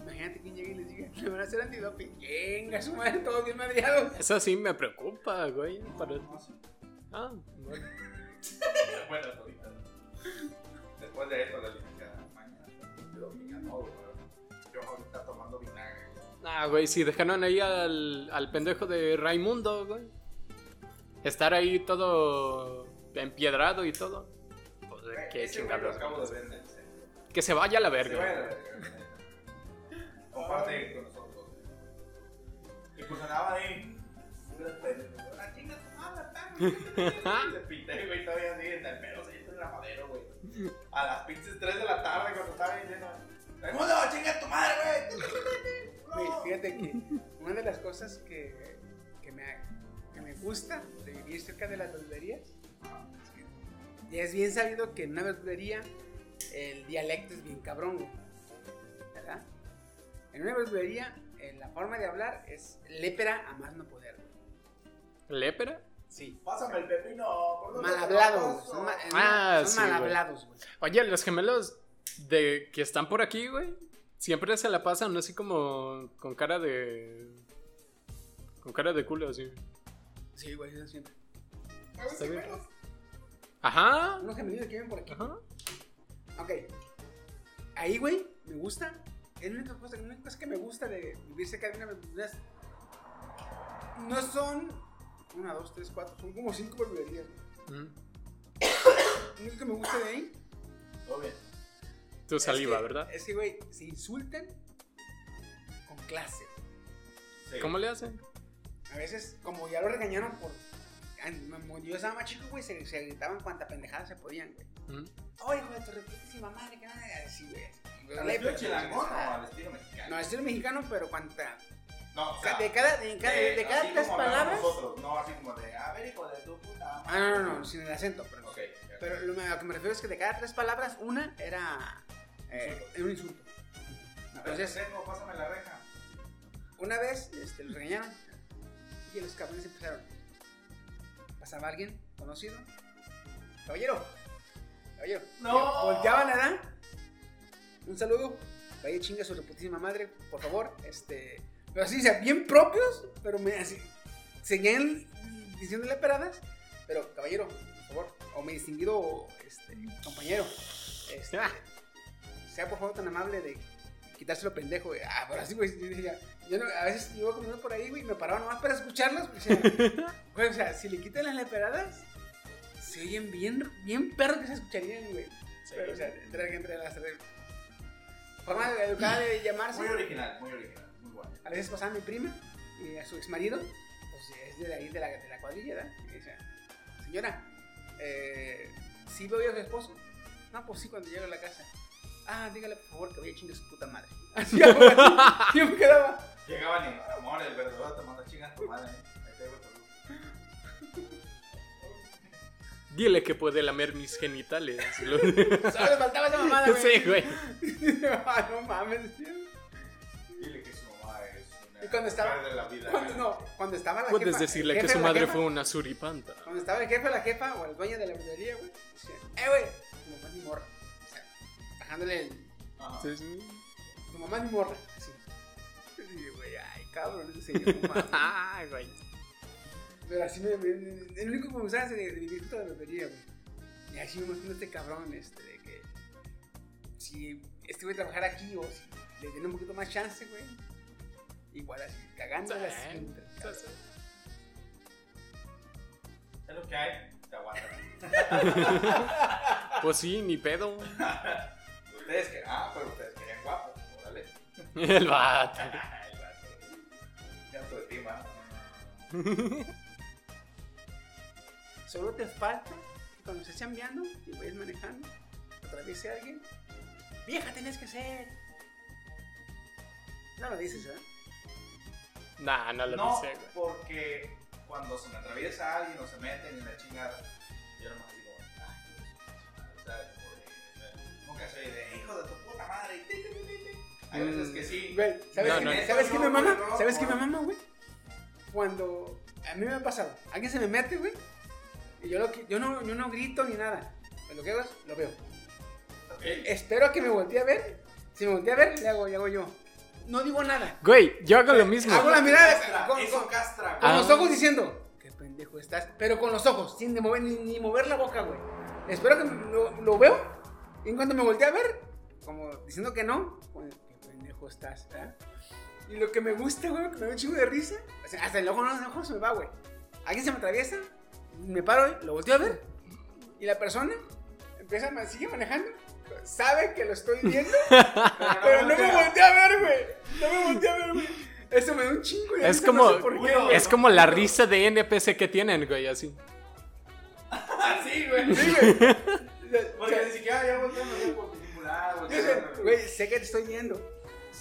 Imagínate quien llegue y les diga, le van a hacer antidoping. Venga, su madre, todos bien madreados. Eso sí me preocupa, güey. Para... Ah, bueno. bueno, ahorita. Después de esto, la licenciada, mañana, yo niña, no, güey. Yo ahorita tomando vinagre. Ah, güey, si dejaron ahí al, al pendejo de Raimundo, güey. Estar ahí todo empiedrado y todo. Pues, qué chingados. el. Que se vaya a la Se verga. vaya a la verga. Comparte con nosotros. Y pues andaba ahí. La chinga tu madre. Le pinté, güey, todavía así en el pelo, se hizo en la madera, güey. A las pinches 3 de la tarde cuando estaba diciendo, ¡Raimundo, chinga tu madre, güey! Güey, fíjate que una de las cosas que, que, me, que me gusta de vivir cerca de las verdulerías ya es bien sabido que en una verdulería el dialecto es bien cabrón. ¿verdad? En una verdulería eh, la forma de hablar es lépera a más no poder. güey. ¿Lépera? Sí. Pásame el pepino. ¿por Mal te lo hablado, güey. paso? Son, ma- Ah, son sí, mal güey. hablados, güey. Oye, los gemelos de que están por aquí, güey, siempre se la pasan así como con cara de. con cara de culo, así. Sí, güey, eso siempre. Está bien. Ajá. Unos gemelitos que viven por aquí. Ajá. Ok. Ahí, güey, me gusta. Es la única cosa, la única cosa que me gusta de vivir cerca de una verdulería. No son una, dos, tres, cuatro, son como cinco verdulerías. güey. Mm. Lo único que me gusta de ahí. Todo bien. Tu saliva, es que- ¿verdad? Es que, güey, se insultan con clase. Sí. ¿Cómo le hacen? A veces, como ya lo regañaron por. yo estaba más chico, güey, se, se gritaban cuanta pendejada se podían, güey. Mm. Oye, hijo de tu reputísima madre, que nada, así, güey. ¿Al estilo chilangón o al estilo mexicano? No, estilo mexicano, pero cuanta. No, o sea, de cada, de cada, de, de- cada así tres palabras. Nosotros, no así como de, a ver, hijo de tu puta. Ah, no, no, no, sin el acento, pero. Ok. Pero lo, a lo que me refiero es que de cada tres palabras, una era. Eh, era un insulto. Entonces, Entonces, tengo, pásame la reja. una vez este, los regañaron y los cabrones empezaron. Pasaba alguien conocido. Caballero, caballero. No. Volteaban, ¿verdad? Un saludo. Vaya chinga su reputísima madre, por favor. Este. Pero así, o sea, bien propios, pero me así. Seguían diciéndole peradas. Pero, caballero, por favor. O mi distinguido este, compañero. Este, Ah. sea por favor tan amable de quitárselo pendejo. Ah, pero así, güey. Yo, decía, yo no- a veces iba comiendo por ahí, güey, y me paraba nomás para decía, güey, o sea, si le quitan las leperadas, se oyen bien, bien perros que se escucharían, güey. Pero, o sea, entre, entre las tres. Forma educada de llamarse. Muy original, muy original, muy bueno. A veces pasaba mi prima y a su ex marido, pues es de ahí de la, de la cuadrilla, ¿verdad? Y me decía, señora, eh, ¿sí veo yo a su esposo? No, pues sí, cuando llego a la casa. Ah, dígale por favor que vaya a chingar su puta madre. Así, güey, así, yo me quedaba. Llegaban y, amor, el verdadero te manda chingas tu madre. Ahí te dejo tu luz. Dile que puede lamer mis genitales. Lo- Solo le faltaba esa mamada, güey. Sí, güey. Ah, no mames, tío. Dile que su mamá es una Y cuando estaba- de la vida. Cuando, no, cuando estaba la Puedes jefa. decirle el que su madre jefa, fue una suripanta. Cuando estaba el jefe o la jefa o el dueño de la librería, güey. Decía, eh, güey, tu mamá mi morra. O sea, bajándole el. Ajá. Sí, sí. Tu mamá mi morra. Así. Y güey, ay, cabrón, ese señor. Ay, güey. Pero así me. me- el único que me gustaba es de, de mi viejito de la librería, güey. Y así me imagino este cabrón, este, de que. Si este güey trabajar aquí o si le den un poquito más chance, güey. Igual así, cagándola Sí, cabrón. sí. Es lo que hay, te aguantan. Pues sí, ni pedo. Ustedes que. Ah, pero ustedes querían guapo. El vato. Ay, vato. Ya autoestima. Solo te falta que cuando estés chambeando y vayas manejando, atraviese a alguien. Vieja, tenés que ser. No lo dices, ¿verdad? Nah, no lo No, dice, güey. porque cuando se me atraviesa alguien o se meten en la chingada, yo nomás digo, ay, o sea, como soy de hijo de tu puta madre. Ti, ti, ti, ti". Hay veces que sí. Güey, ¿sabes, No, qué, no, me- no. ¿sabes qué me mama? ¿Sabes qué me mama, güey? Cuando a mí me ha pasado, alguien se me mete, güey, y yo, lo, yo, no, yo no grito ni nada. Pero lo que hago es, lo veo. Ok. Espero a que me voltee a ver. Si me voltee a ver, le hago, le hago yo. No digo nada. Güey, yo hago lo mismo. Hago la mirada Castra, con, con- castra, con güey. los Ah. ojos diciendo, qué pendejo estás. Pero con los ojos, sin de mover, ni, ni mover la boca, güey. Espero que lo, lo veo. Y en cuanto me voltee a ver, como diciendo que no, pues, pendejo estás, ¿verdad? Y lo que me gusta, güey, que me da un chingo de risa, o sea, hasta el ojo no el ojo se me va, güey. Alguien se me atraviesa, me paro, lo volteo a ver. Y la persona empieza, a- sigue manejando. Sabe que lo estoy viendo, pero no me voltea. voltea a ver, güey. No me voltea a ver, güey. Eso me da un chingo de Es risa, como, no sé por qué, güey. es como la risa de NPC que tienen, güey, así. Así, güey. Sí, güey. Porque ni siquiera ya voltean a Güey, sé que te estoy viendo.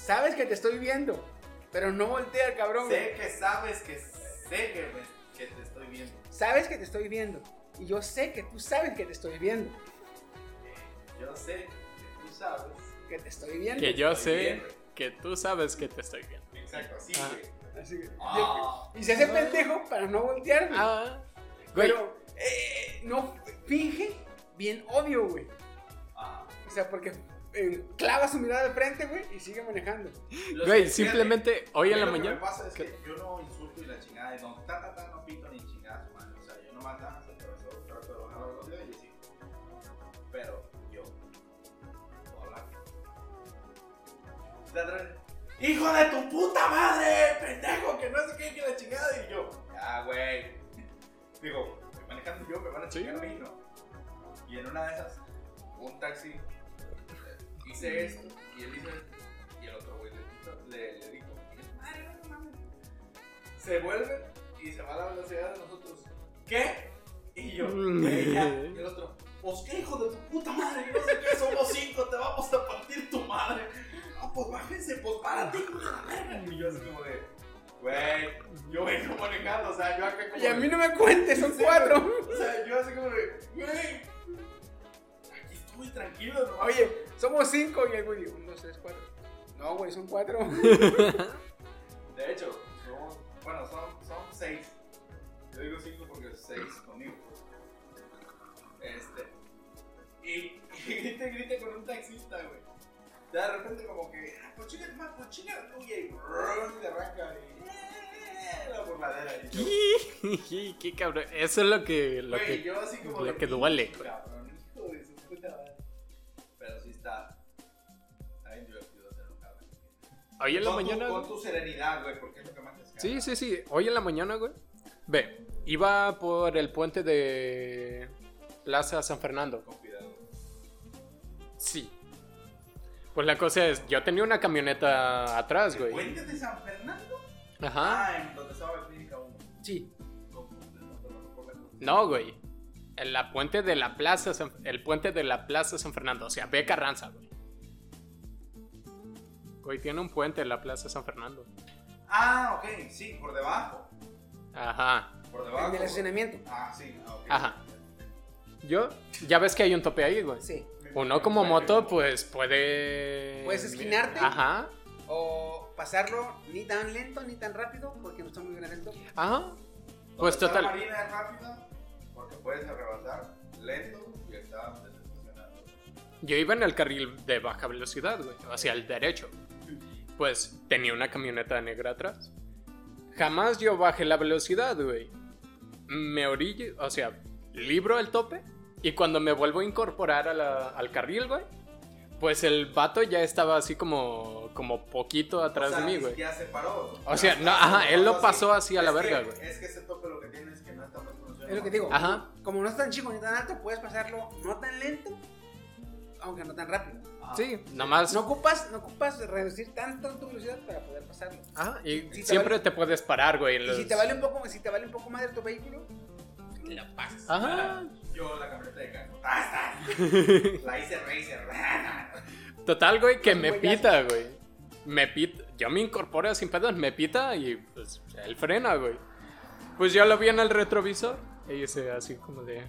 Sabes que te estoy viendo. Pero no voltea el cabrón, güey. Sé que sabes que sé que, me- que te estoy viendo. Sabes que te estoy viendo. Y yo sé que tú sabes que te estoy viendo. Yo sé que tú sabes. Que te estoy viendo. Que yo sé viendo. que tú sabes que te estoy viendo. Exacto, así, Ah. Así que- Ah. y se hace pendejo para no voltear, güey. Ah, güey. Pero eh, no finge bien obvio, güey. Ah. O sea, porque eh, clava su mirada de frente, güey, y sigue manejando. Los Güey, simplemente hoy en la lo que mañana. me pasa es ¿Qué? que yo no insulto y la chingada, y no, ta, ta, ta, no pito ni chingada, su madre. O sea, yo trato de bajar la velocidad y así. Pero yo puedo hablar. De atrás, ¡Hijo de tu puta madre! ¡Pendejo! Que no sé qué, que la chingada. Y yo, ya, güey. Digo, manejando yo, me van a Sí, chingar a mí, ¿no? Y en una de esas, un taxi, hice esto, y él hizo esto, y el otro güey le, dijo- le, le dijo, "Madre, no mames". se vuelve y se va a la velocidad de nosotros. ¿Qué? Y yo, Mm. ella, y el otro, pues qué hijo de tu puta madre, no sé qué, somos cinco, te vamos a partir tu madre. No, pues bájense, pues párate, hijo de la verga. Y yo así como de, güey, yo vengo manejando, o sea, yo acá como Y a de- mí no me cuentes, son Sí, cuatro. güey. O sea, yo así como de, güey, aquí estoy tranquilo, ¿no? Oye, somos cinco. Y el güey dijo, un, dos, tres, cuatro. No, güey, son cuatro. De hecho, son, bueno, son, son seis. Yo digo cinco porque seis conmigo. Este. Y, y grite, grite con un taxista, güey. De repente como que, ah, pues chinga, más, pues chinga la tuya y le arranca y eh, la burladera. Y yo, ¿Qué, qué cabrón. Eso es lo que. Lo güey, que yo así como lo que duele. Cabrón, Pero sí está. Está bien divertido hacer un cabrón. hoy en la Con tu- mañana. Con tu serenidad, güey, porque es lo que más te escapa. Sí, sí, sí. Hoy en la mañana, güey. Ve, iba por el puente de. Plaza San Fernando. Con cuidado. Sí. Pues la cosa es, yo tenía una camioneta atrás, ¿El güey. puente de San Fernando? Ajá. Ah, en donde estaba la clínica 1. Sí. No, güey. En la puente de la Plaza San- el puente de la Plaza San Fernando, o sea, ve Carranza, güey. Güey, tiene un puente en la Plaza San Fernando. Ah, ok, sí, por debajo. Ajá. Por debajo. En el estacionamiento. Ah, sí, ah, ok. Ajá. Yo, ya ves que hay un tope ahí, güey. Sí. Uno como moto, pues puede. Puedes esquinarte. Ajá. O pasarlo ni tan lento ni tan rápido porque no está muy bien lento. Ajá. Pues total. La marina es rápida puedes arrebatar lento y está desestacionado. Yo iba en el carril de baja velocidad, güey, hacia el derecho. Pues tenía una camioneta negra atrás. Jamás yo bajé la velocidad, güey. Me orillo, o sea, libro el tope. Y cuando me vuelvo a incorporar a la- al carril, güey, pues el vato ya estaba así como, como poquito atrás O sea, de mí, güey. siquiera se paró. O sea, Ya no, ajá, él lo pasó así a la verga, que- güey. Es que ese tope Es lo que digo. Ajá. Como no es tan chico ni tan alto, puedes pasarlo no tan lento, aunque no tan rápido. Sí, nomás. No ocupas, no ocupas reducir tanto tu velocidad para poder pasarlo. Ajá, y Si te siempre vale- te puedes parar, güey. Y si te vale un poco, si te vale un poco más de tu vehículo, te la pasas. Ajá. Yo la camioneta de carro. ¡Ah! La hice racer. Total, güey, que me Güey, ya- pita, güey. Me pita. Yo me incorporo sin pedos, me pita y pues él frena, güey. Pues yo lo vi en el retrovisor y hice así como de.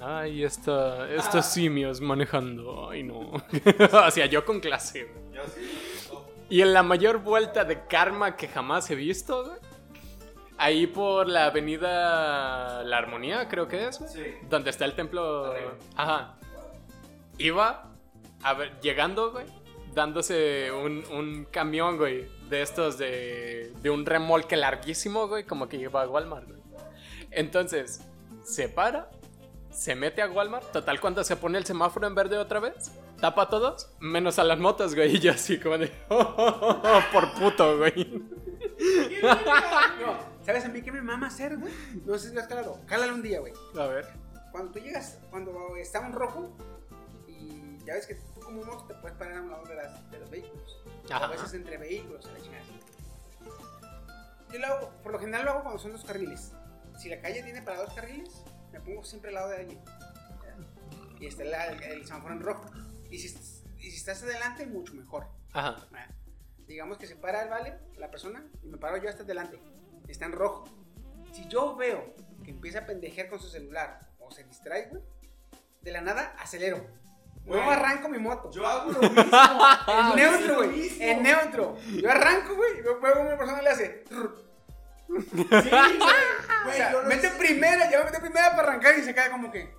Ay, esta, estos simios manejando. Ay, no. o sea, yo con clase. Yo sí. Y en la mayor vuelta de karma que jamás he visto, güey. Ahí por la avenida La Armonía, creo que es. Sí. Donde está el templo. Arriba. Ajá. Iba a ver, llegando, güey. Dándose un, un camión, güey. De estos de. De un remolque larguísimo, güey. Como que iba a Walmart, güey. Entonces, se para. Se mete a Walmart. Total, cuando se pone el semáforo en verde otra vez. Tapa a todos. Menos a las motos, güey. Y yo así como de. por puto, güey. No, ¿sabes a mí qué me mama hacer, güey? No sé si lo has calado. Cálalo un día, güey. A ver. Cuando tú llegas, cuando está un rojo, y ya ves que tú como moto te puedes parar a un lado de, las, de los vehículos. Ajá. a veces entre vehículos, a la chingada. Yo lo hago, por lo general lo hago cuando son dos carriles. Si la calle tiene para dos carriles, me pongo siempre al lado de alguien. Y está el, el semáforo en rojo. Y si, y si estás adelante, mucho mejor. Ajá. Ah, Digamos que se para el vale, la persona, y me paro yo hasta adelante. Está en rojo. Si yo veo que empieza a pendejear con su celular o se distrae, güey, de la nada acelero. No Güey. arranco mi moto. Yo hago lo mismo. en neutro, güey. En neutro. Yo arranco, güey, y que una persona le hace. trrr. Sí, güey. O Güey, sea, yo lo mete hice- primera, ya me mete primera para arrancar y se cae como que.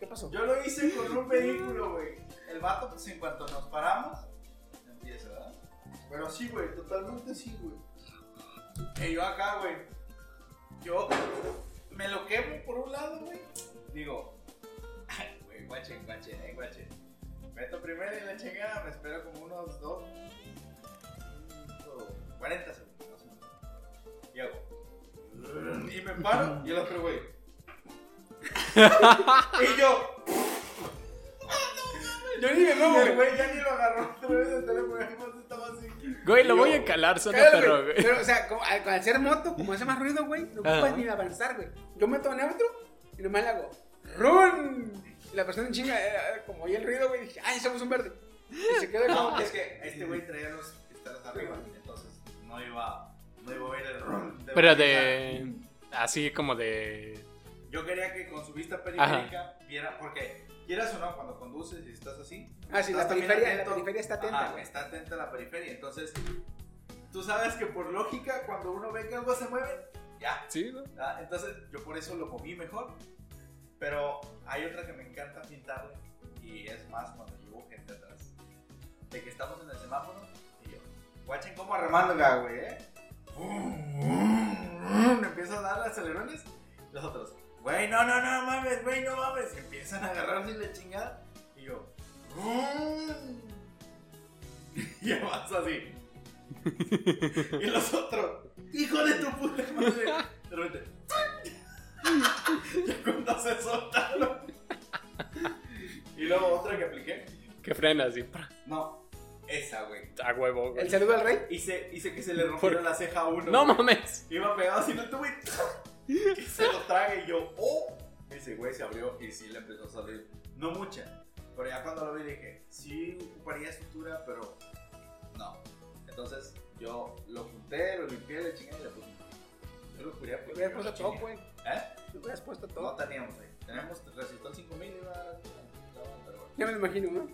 ¿Qué pasó? Yo lo hice con un vehículo, güey. El vato, pues en cuanto nos paramos, empieza, ¿verdad? Pero sí, güey, totalmente sí, güey. Y yo acá, güey. Yo me lo quemo por un lado, güey. Digo, ay, güey, guachen, guachen, eh, guachen. Meto primero y la chingada, me espero como unos dos, cinco, 40 segundos, Y me paro y el otro, güey. y yo, Yo ni me muevo, güey. güey ya ni lo agarró otra vez el teléfono, estaba así. Güey, lo voy a calar, suena Cállate, perro, güey. güey. Pero, o sea, como, al, al hacer moto, como hace más ruido, güey, no Ajá. ocupas ni avanzar, güey. Yo meto neutro y nomás le hago ¡Run! Y la persona en chinga, eh, como oye el ruido, güey, dije, ¡ay, somos un verde! Y se quedó como No, es que este güey traía los cristales arriba, entonces no iba, no iba a oír el ron. Pero de. Así como de. Yo quería que con su vista periférica viera, porque quieras o no, cuando conduces y estás así. Ah, sí, la periferia, la periferia está atenta, Ajá, está atenta a la periferia, entonces tú sabes que por lógica, cuando uno ve que algo se mueve, ya. Sí, güey. Ah, Entonces yo por eso lo moví mejor. Pero hay otra que me encanta pintarle y es más cuando llevo gente atrás. De que estamos en el semáforo y yo, guachen cómo arremanga, güey, ¿eh? Me empiezo a dar acelerones. Los otros, güey, no, no, no mames, güey, no mames. Y empiezan a agarrarse la chingada. Y yo, y avanzo así. y los otros, hijo de tu puta madre. De repente, ya cuando se soltaron, Y luego otra que apliqué. Que frena así. No, esa, güey. A huevo, güey. El saludo al rey. Hice, hice que se le rompiera la ceja a uno. No güey. mames. Iba pegado así tubo y que se lo trague y yo, ¡oh! Ese güey se abrió y sí le empezó a salir. No mucha. Pero ya cuando lo vi dije, sí ocuparía sutura, pero no. Entonces yo lo junté, lo limpié, le chingué y le puse. Yo lo curía Le hubieras puesto todo, güey. ¿Eh? Le hubieras puesto No todo. teníamos, güey. Tenemos resistol 5000 y va. pero. Ya me lo imagino, ¿no?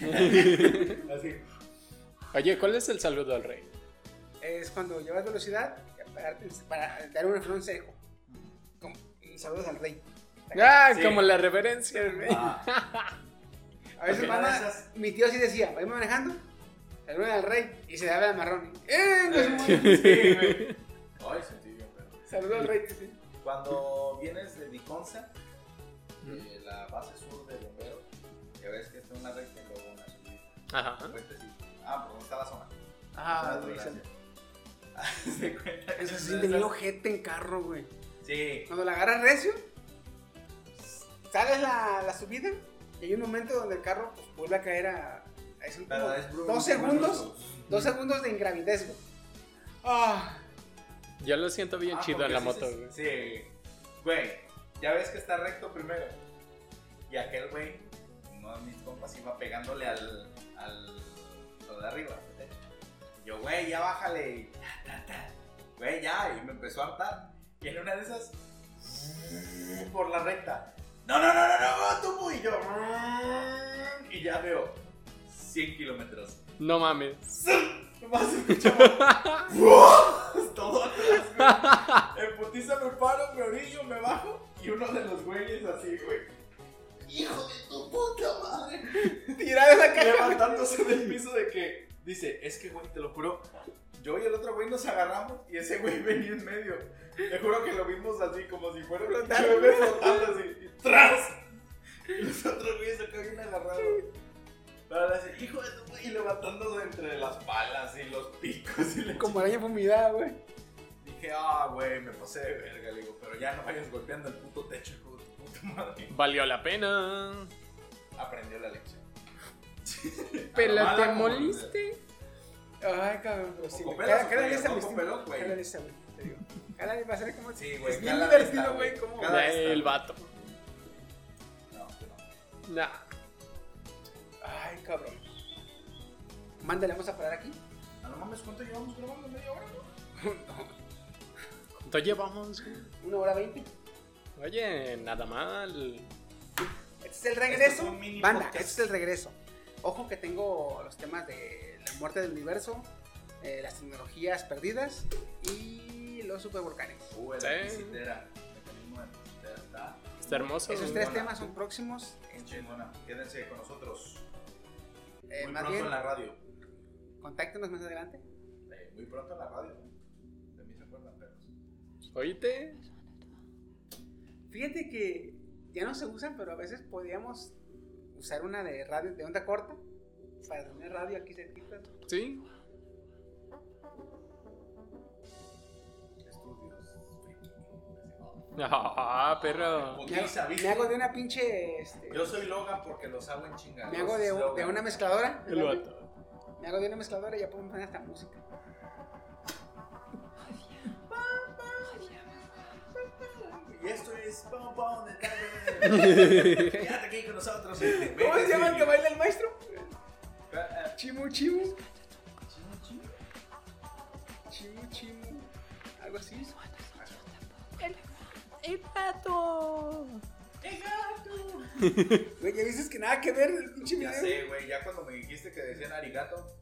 Así. Oye, ¿cuál es el saludo al rey? Es cuando llevas velocidad para, para dar un refrán seco. Como- y saludos al rey. Ah, Sí. como la reverencia. Ah, A veces Ok. mamá, Una de esas- mi tío sí decía, va manejando, saludos al rey y se daba el marrón. ¡Eh! no se mueve! sí, güey. Ay, sentí bien, pero. Saludos al rey. sí. Cuando vienes de Diconsa, de la base sur de Bombero, Ajá. Puentecito. Ah, ¿por dónde está la zona? Ah, güey. Se cuenta que Eso es sí tenía esas- ojete en carro, güey. Sí. Cuando la agarras recio, sales la, la subida y hay un momento donde el carro pues, vuelve a caer a. son como es dos segundos. Dos segundos de ingravidez, güey. Ah, Yo lo siento bien Ah, chido en la sí moto, güey. Sí. Güey, ya ves que está recto primero. Y aquel güey, uno de mis compas iba pegándole al. Al. lo de arriba. Y yo, güey, ya bájale. y ta, ta, ta. Güey, ya. Y me empezó a hartar. Y en una de esas. por la recta. No, no, no, no, no, tú. Y yo. y ya veo 100 kilómetros. No mames. Nomás escuchaba. ¡Wow! Todo atrás, güey. En putiza me paro, me orillo, me bajo. Y uno de los güeyes así, güey. ¡Hijo de tu puta madre! tirada esa caja. Levantándose del piso de que. Dice, es que, güey, te lo juro. Yo y el otro güey nos agarramos y ese güey venía en medio. Te juro que lo vimos así, como si fuera un Flotando. bebé flotando así. Y ¡tras! Y los otros güeyes acá bien agarrados. Pero le hace, hijo de tu güey, y levantándose entre las palas y los picos y le Como araña fumigada, güey. Dije, ah, güey, me pasé de verga, le digo, pero ya no vayas golpeando el puto techo, hijo tu puta madre. Valió la pena. Aprendió la lección. Pero te moliste. Ay, cabrón, pero sí. Cada, cada güey. Te digo. Va a ser como. Sí, güey, Es bien cada vez divertido, está, güey. güey. Como. Cada vez está, El vato. No, no. Nah. Ay, cabrón. Mándale, vamos a parar aquí. No mames, ¿cuánto llevamos grabando? ¿Media hora, no? ¿Cuánto llevamos? Una hora veinte. Oye, nada mal. Este es el Este regreso. es Banda, podcast. este es el regreso. Ojo que tengo los temas de la muerte del universo, eh, las tecnologías perdidas y los supervolcanes. Uh, el Sí. visitera. Mecanismo de visitera está Está hermoso. Esos tres temas son próximos. chingona. Quédense con nosotros. Eh, muy más pronto bien, en la radio. contáctenos más adelante. Eh, muy pronto en la radio. De mí se acuerdan, perros. Oíste. Fíjate que ya no se usan, pero a veces podíamos usar una de radio de onda corta para tener radio aquí cerquita. Sí. Estudios. Ah, pero. Me Putiza, hago, ¿viste? me hago de una pinche. este, Yo soy Logan porque los hago en chinga. me hago de, un- de una mezcladora. El vato. Me hago de una mezcladora y ya podemos poner esta música. Es Pom Pom de Tarde. Quédate aquí con nosotros. ¿Cómo se llama el que baila el maestro? baila? Chimu Chimu. Chimu Chimu. Algo así. El gato. Güey, ya dices que nada que ver el pinche Ya video. sé, güey. Ya cuando me dijiste que decían arigato,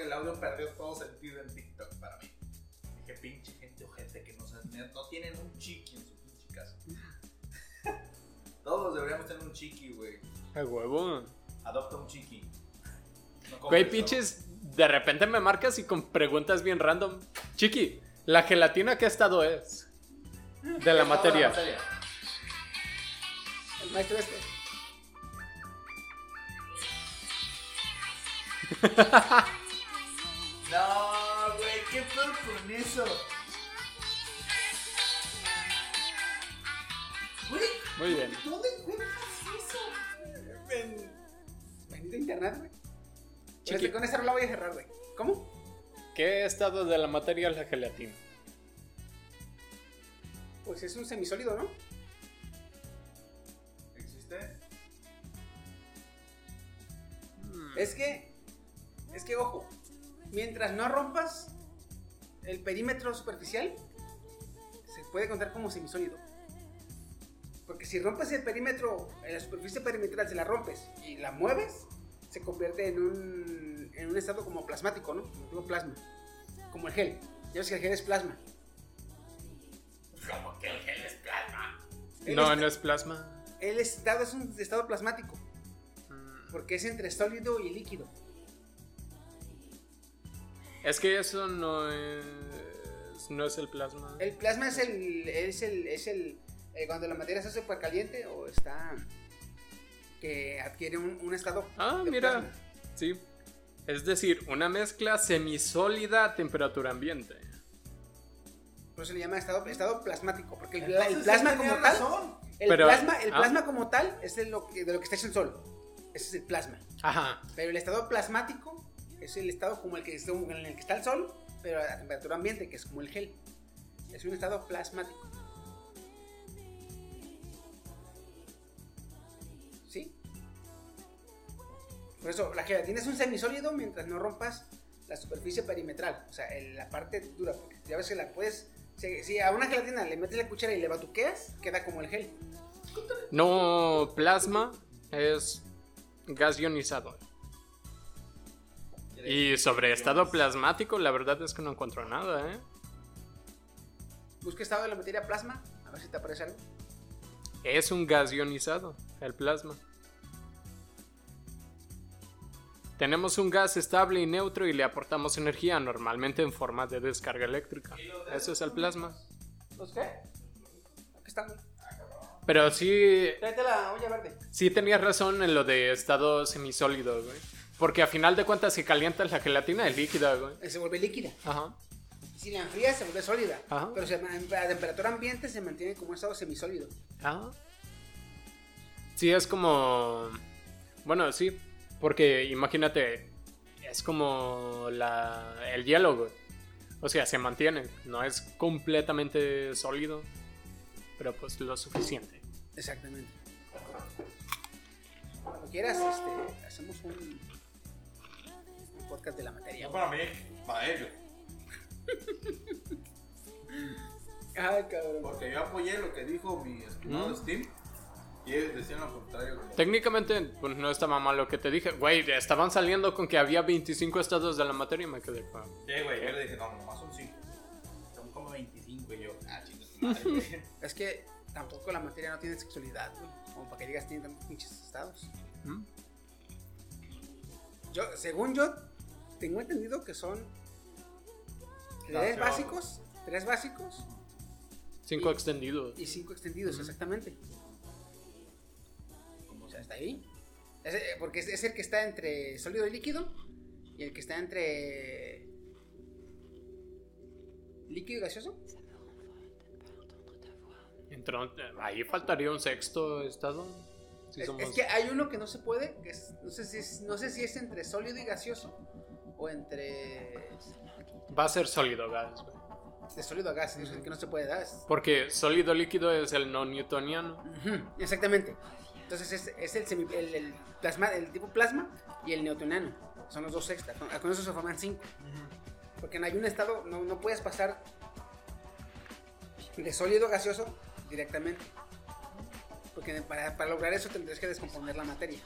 el audio perdió todo sentido en TikTok para mí. Dije, pinche gente ojete que no, no tienen un chiqui en su. Todos deberíamos tener un chiqui, güey. A huevo. Adopta un chiqui. No Güey, pinches. De repente me marcas y con preguntas bien random. Chiqui, ¿la gelatina qué estado es? De la materia. El maestro este. No, güey, ¿qué fue con eso? Muy bien. ¿dónde encuentras eso? internet, güey. Chiqui. Con esta rola voy a cerrar, güey. ¿Cómo? ¿Qué estado de la materia es la gelatina? Pues es un semisólido, ¿no? ¿Existe? Es que, es que, ojo, mientras no rompas el perímetro superficial, se puede contar como semisólido. Porque si rompes el perímetro, la superficie perimetral, se la rompes y la mueves, se convierte en un, en un estado como plasmático, ¿no? Como tipo plasma. Como el gel. Ya ves que el gel es plasma. Como que el gel es plasma. El No, no es plasma. El estado es un estado plasmático. Porque es entre sólido y líquido. Es que eso no es. No es el plasma. El plasma es el. es el. es el. Eh, cuando la materia está súper caliente o está. que adquiere un, un estado. Ah, de mira. plasma. Sí. Es decir, una mezcla semisólida a temperatura ambiente. Por eso le llama estado, estado plasmático. Porque el, Entonces, el plasma como tal. razón. El, Pero- plasma, el ah. plasma como tal es de lo, que, de lo que está hecho el sol. Ese es el plasma. Ajá. Pero el estado plasmático es el estado como el que, está- en el que está el sol, pero a temperatura ambiente, que es como el gel. Es un estado plasmático. Por eso, la gelatina es un semisólido mientras no rompas la superficie perimetral, o sea, el- la parte dura, porque ya ves que la puedes... Si, si a una gelatina le metes la cuchara y le batuqueas, queda como el gel. No, plasma es gas ionizado. Y sobre estado plasmático, la verdad es que no encuentro nada, ¿eh? Busca estado de la materia plasma, a ver si te aparece algo. Es un gas ionizado, el plasma. Tenemos un gas estable y neutro y le aportamos energía, normalmente en forma de descarga eléctrica. Eso es el plasma. ¿Los qué? Aquí están. Pero sí, Tráete la olla verde. sí tenías razón en lo de estado semisólido, güey. Porque a final de cuentas, si calientas la gelatina, es líquida, güey. Se vuelve líquida. Ajá. Si la enfrías, se vuelve sólida. Ajá. Pero se, a temperatura ambiente se mantiene como un estado semisólido. Ah. Sí, es como. Bueno, sí. Porque imagínate, es como la... el güey. O sea, se mantiene. No es completamente sólido. Pero pues lo suficiente. Exactamente. Cuando quieras, este, hacemos un, un podcast de la materia. No para mí, para ellos. Ay, cabrón. Porque yo apoyé lo que dijo mi estimado ¿Mm? Steam. Y ellos decían lo contrario. güey. Técnicamente, pues no estaba mal lo que te dije. Güey, estaban saliendo con que había 25 estados de la materia y me quedé con... Sí, güey, yo le dije, no, nomás son 5. Son como 25 y yo, ah, chingas tu madre, güey. Es que tampoco la materia no tiene sexualidad, güey. Como para que digas tiene tantos pinches estados. ¿Mm? Yo, según yo, tengo entendido que son tres básicos, tres básicos Cinco Y- extendidos. y cinco extendidos, exactamente. Ahí. Es- eh, porque es, es el que está entre sólido y líquido y el que está entre líquido y gaseoso. Entró- ahí faltaría un sexto estado. Si es, somos- es que hay uno que no se puede, que es, no, sé si es, no sé si es entre sólido y gaseoso o entre Va a ser sólido gas, güey. de sólido a gas, es el que no se puede dar. Porque sólido líquido es el no newtoniano. Exactamente. Entonces es, es el, semi- el, el plasma, el tipo plasma y el newtoniano. Son los dos extra. Con, con eso se forman cinco. Porque en hay un estado, no, no puedes pasar de sólido a gaseoso directamente. Porque para, para lograr eso tendrías que descomponer la materia.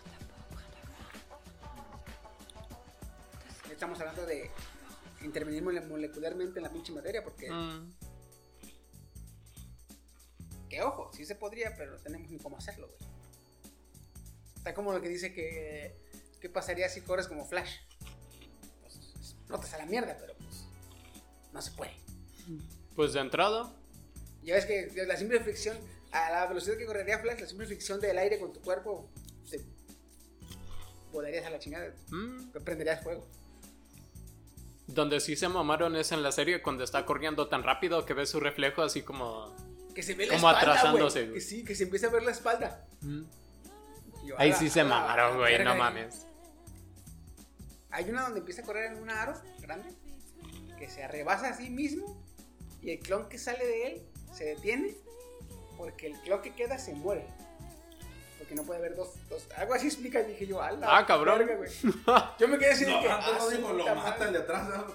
Estamos hablando de intervenir mole- molecularmente en la pinche materia porque... Mm. Que ojo, sí se podría, pero no tenemos ni cómo hacerlo, güey. Está como lo que dice que. ¿Qué pasaría si corres como Flash? Pues explotas a la mierda, pero pues. No se puede. Pues de entrada, Ya ves que la simple fricción, a la velocidad que correría Flash, la simple fricción del aire con tu cuerpo, te volarías a la chingada, mm, prenderías fuego. donde sí se mamaron es en la serie cuando está corriendo tan rápido que ves su reflejo así como... Que se ve la Como espalda, atrasándose, güey. Que sí, que se empieza a ver la espalda. mm. Yo, Ahí la- sí se mamaron, güey, no mames. hay una donde empieza a correr en un aro grande que se arrebasa a sí mismo y el clon que sale de él se detiene porque el clon que queda se muere. Porque no puede haber dos, dos. Algo así explica, dije yo, "A la Ah, cabrón. verga, güey". Yo me quedé así de No, que. antes "Ah, no lo mata el madre". de atrás. ¿no?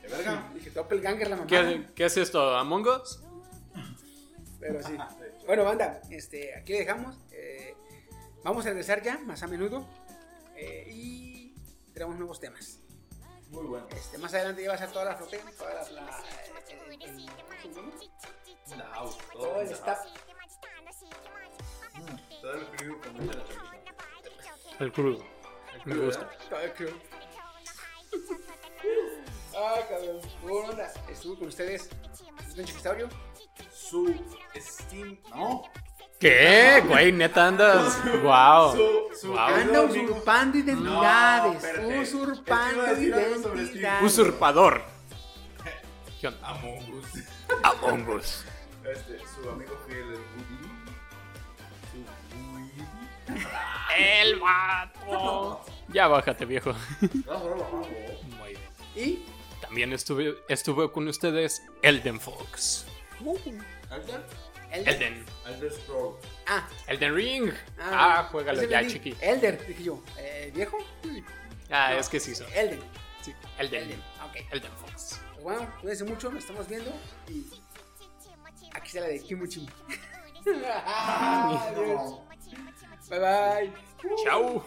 ¿Qué verga? Dije, Doppelganger la mamá. ¿Qué, qué es esto? ¿Among Us? Pero sí. Bueno, banda, este, aquí dejamos. eh, vamos a regresar ya más a menudo. eh, y tenemos nuevos temas. Muy bueno. Este, más adelante ya va a ser toda la flotilla, toda la, la- el- el- el- La auto, todo el staff. Todo el frío con mucha. El crew. Me gusta. todo el crew. Ah, cabrón. Bueno, onda, estuve con ustedes. Don Chiquisaurio. Su Steam. No. ¿Qué? Güey, neta andas. Wow. Su, su Wow. querido Anda usurpando No, identidades. usurpando identidades. Usurpador. ¿Qué onda? Among Us. Among Us. Este, su amigo fiel, el Woody. Su Woody. El vato. Ya bájate, viejo. Muy bien. Y. También estuve, estuve con ustedes Elden Fox. ¿Elder? Elder. Elden. Elder Scroll. Ah, Elden Ring. ah, Ah, juégalo ya, chiqui. Elder, dije yo. Eh, ¿Viejo? Ah, es que sí son. Elden. Sí, Elden. Elden. Ok. Elden Fox. Pues bueno, cuídense mucho, nos estamos viendo. Y. Aquí está la de Kimuchi. Bye bye. Chao.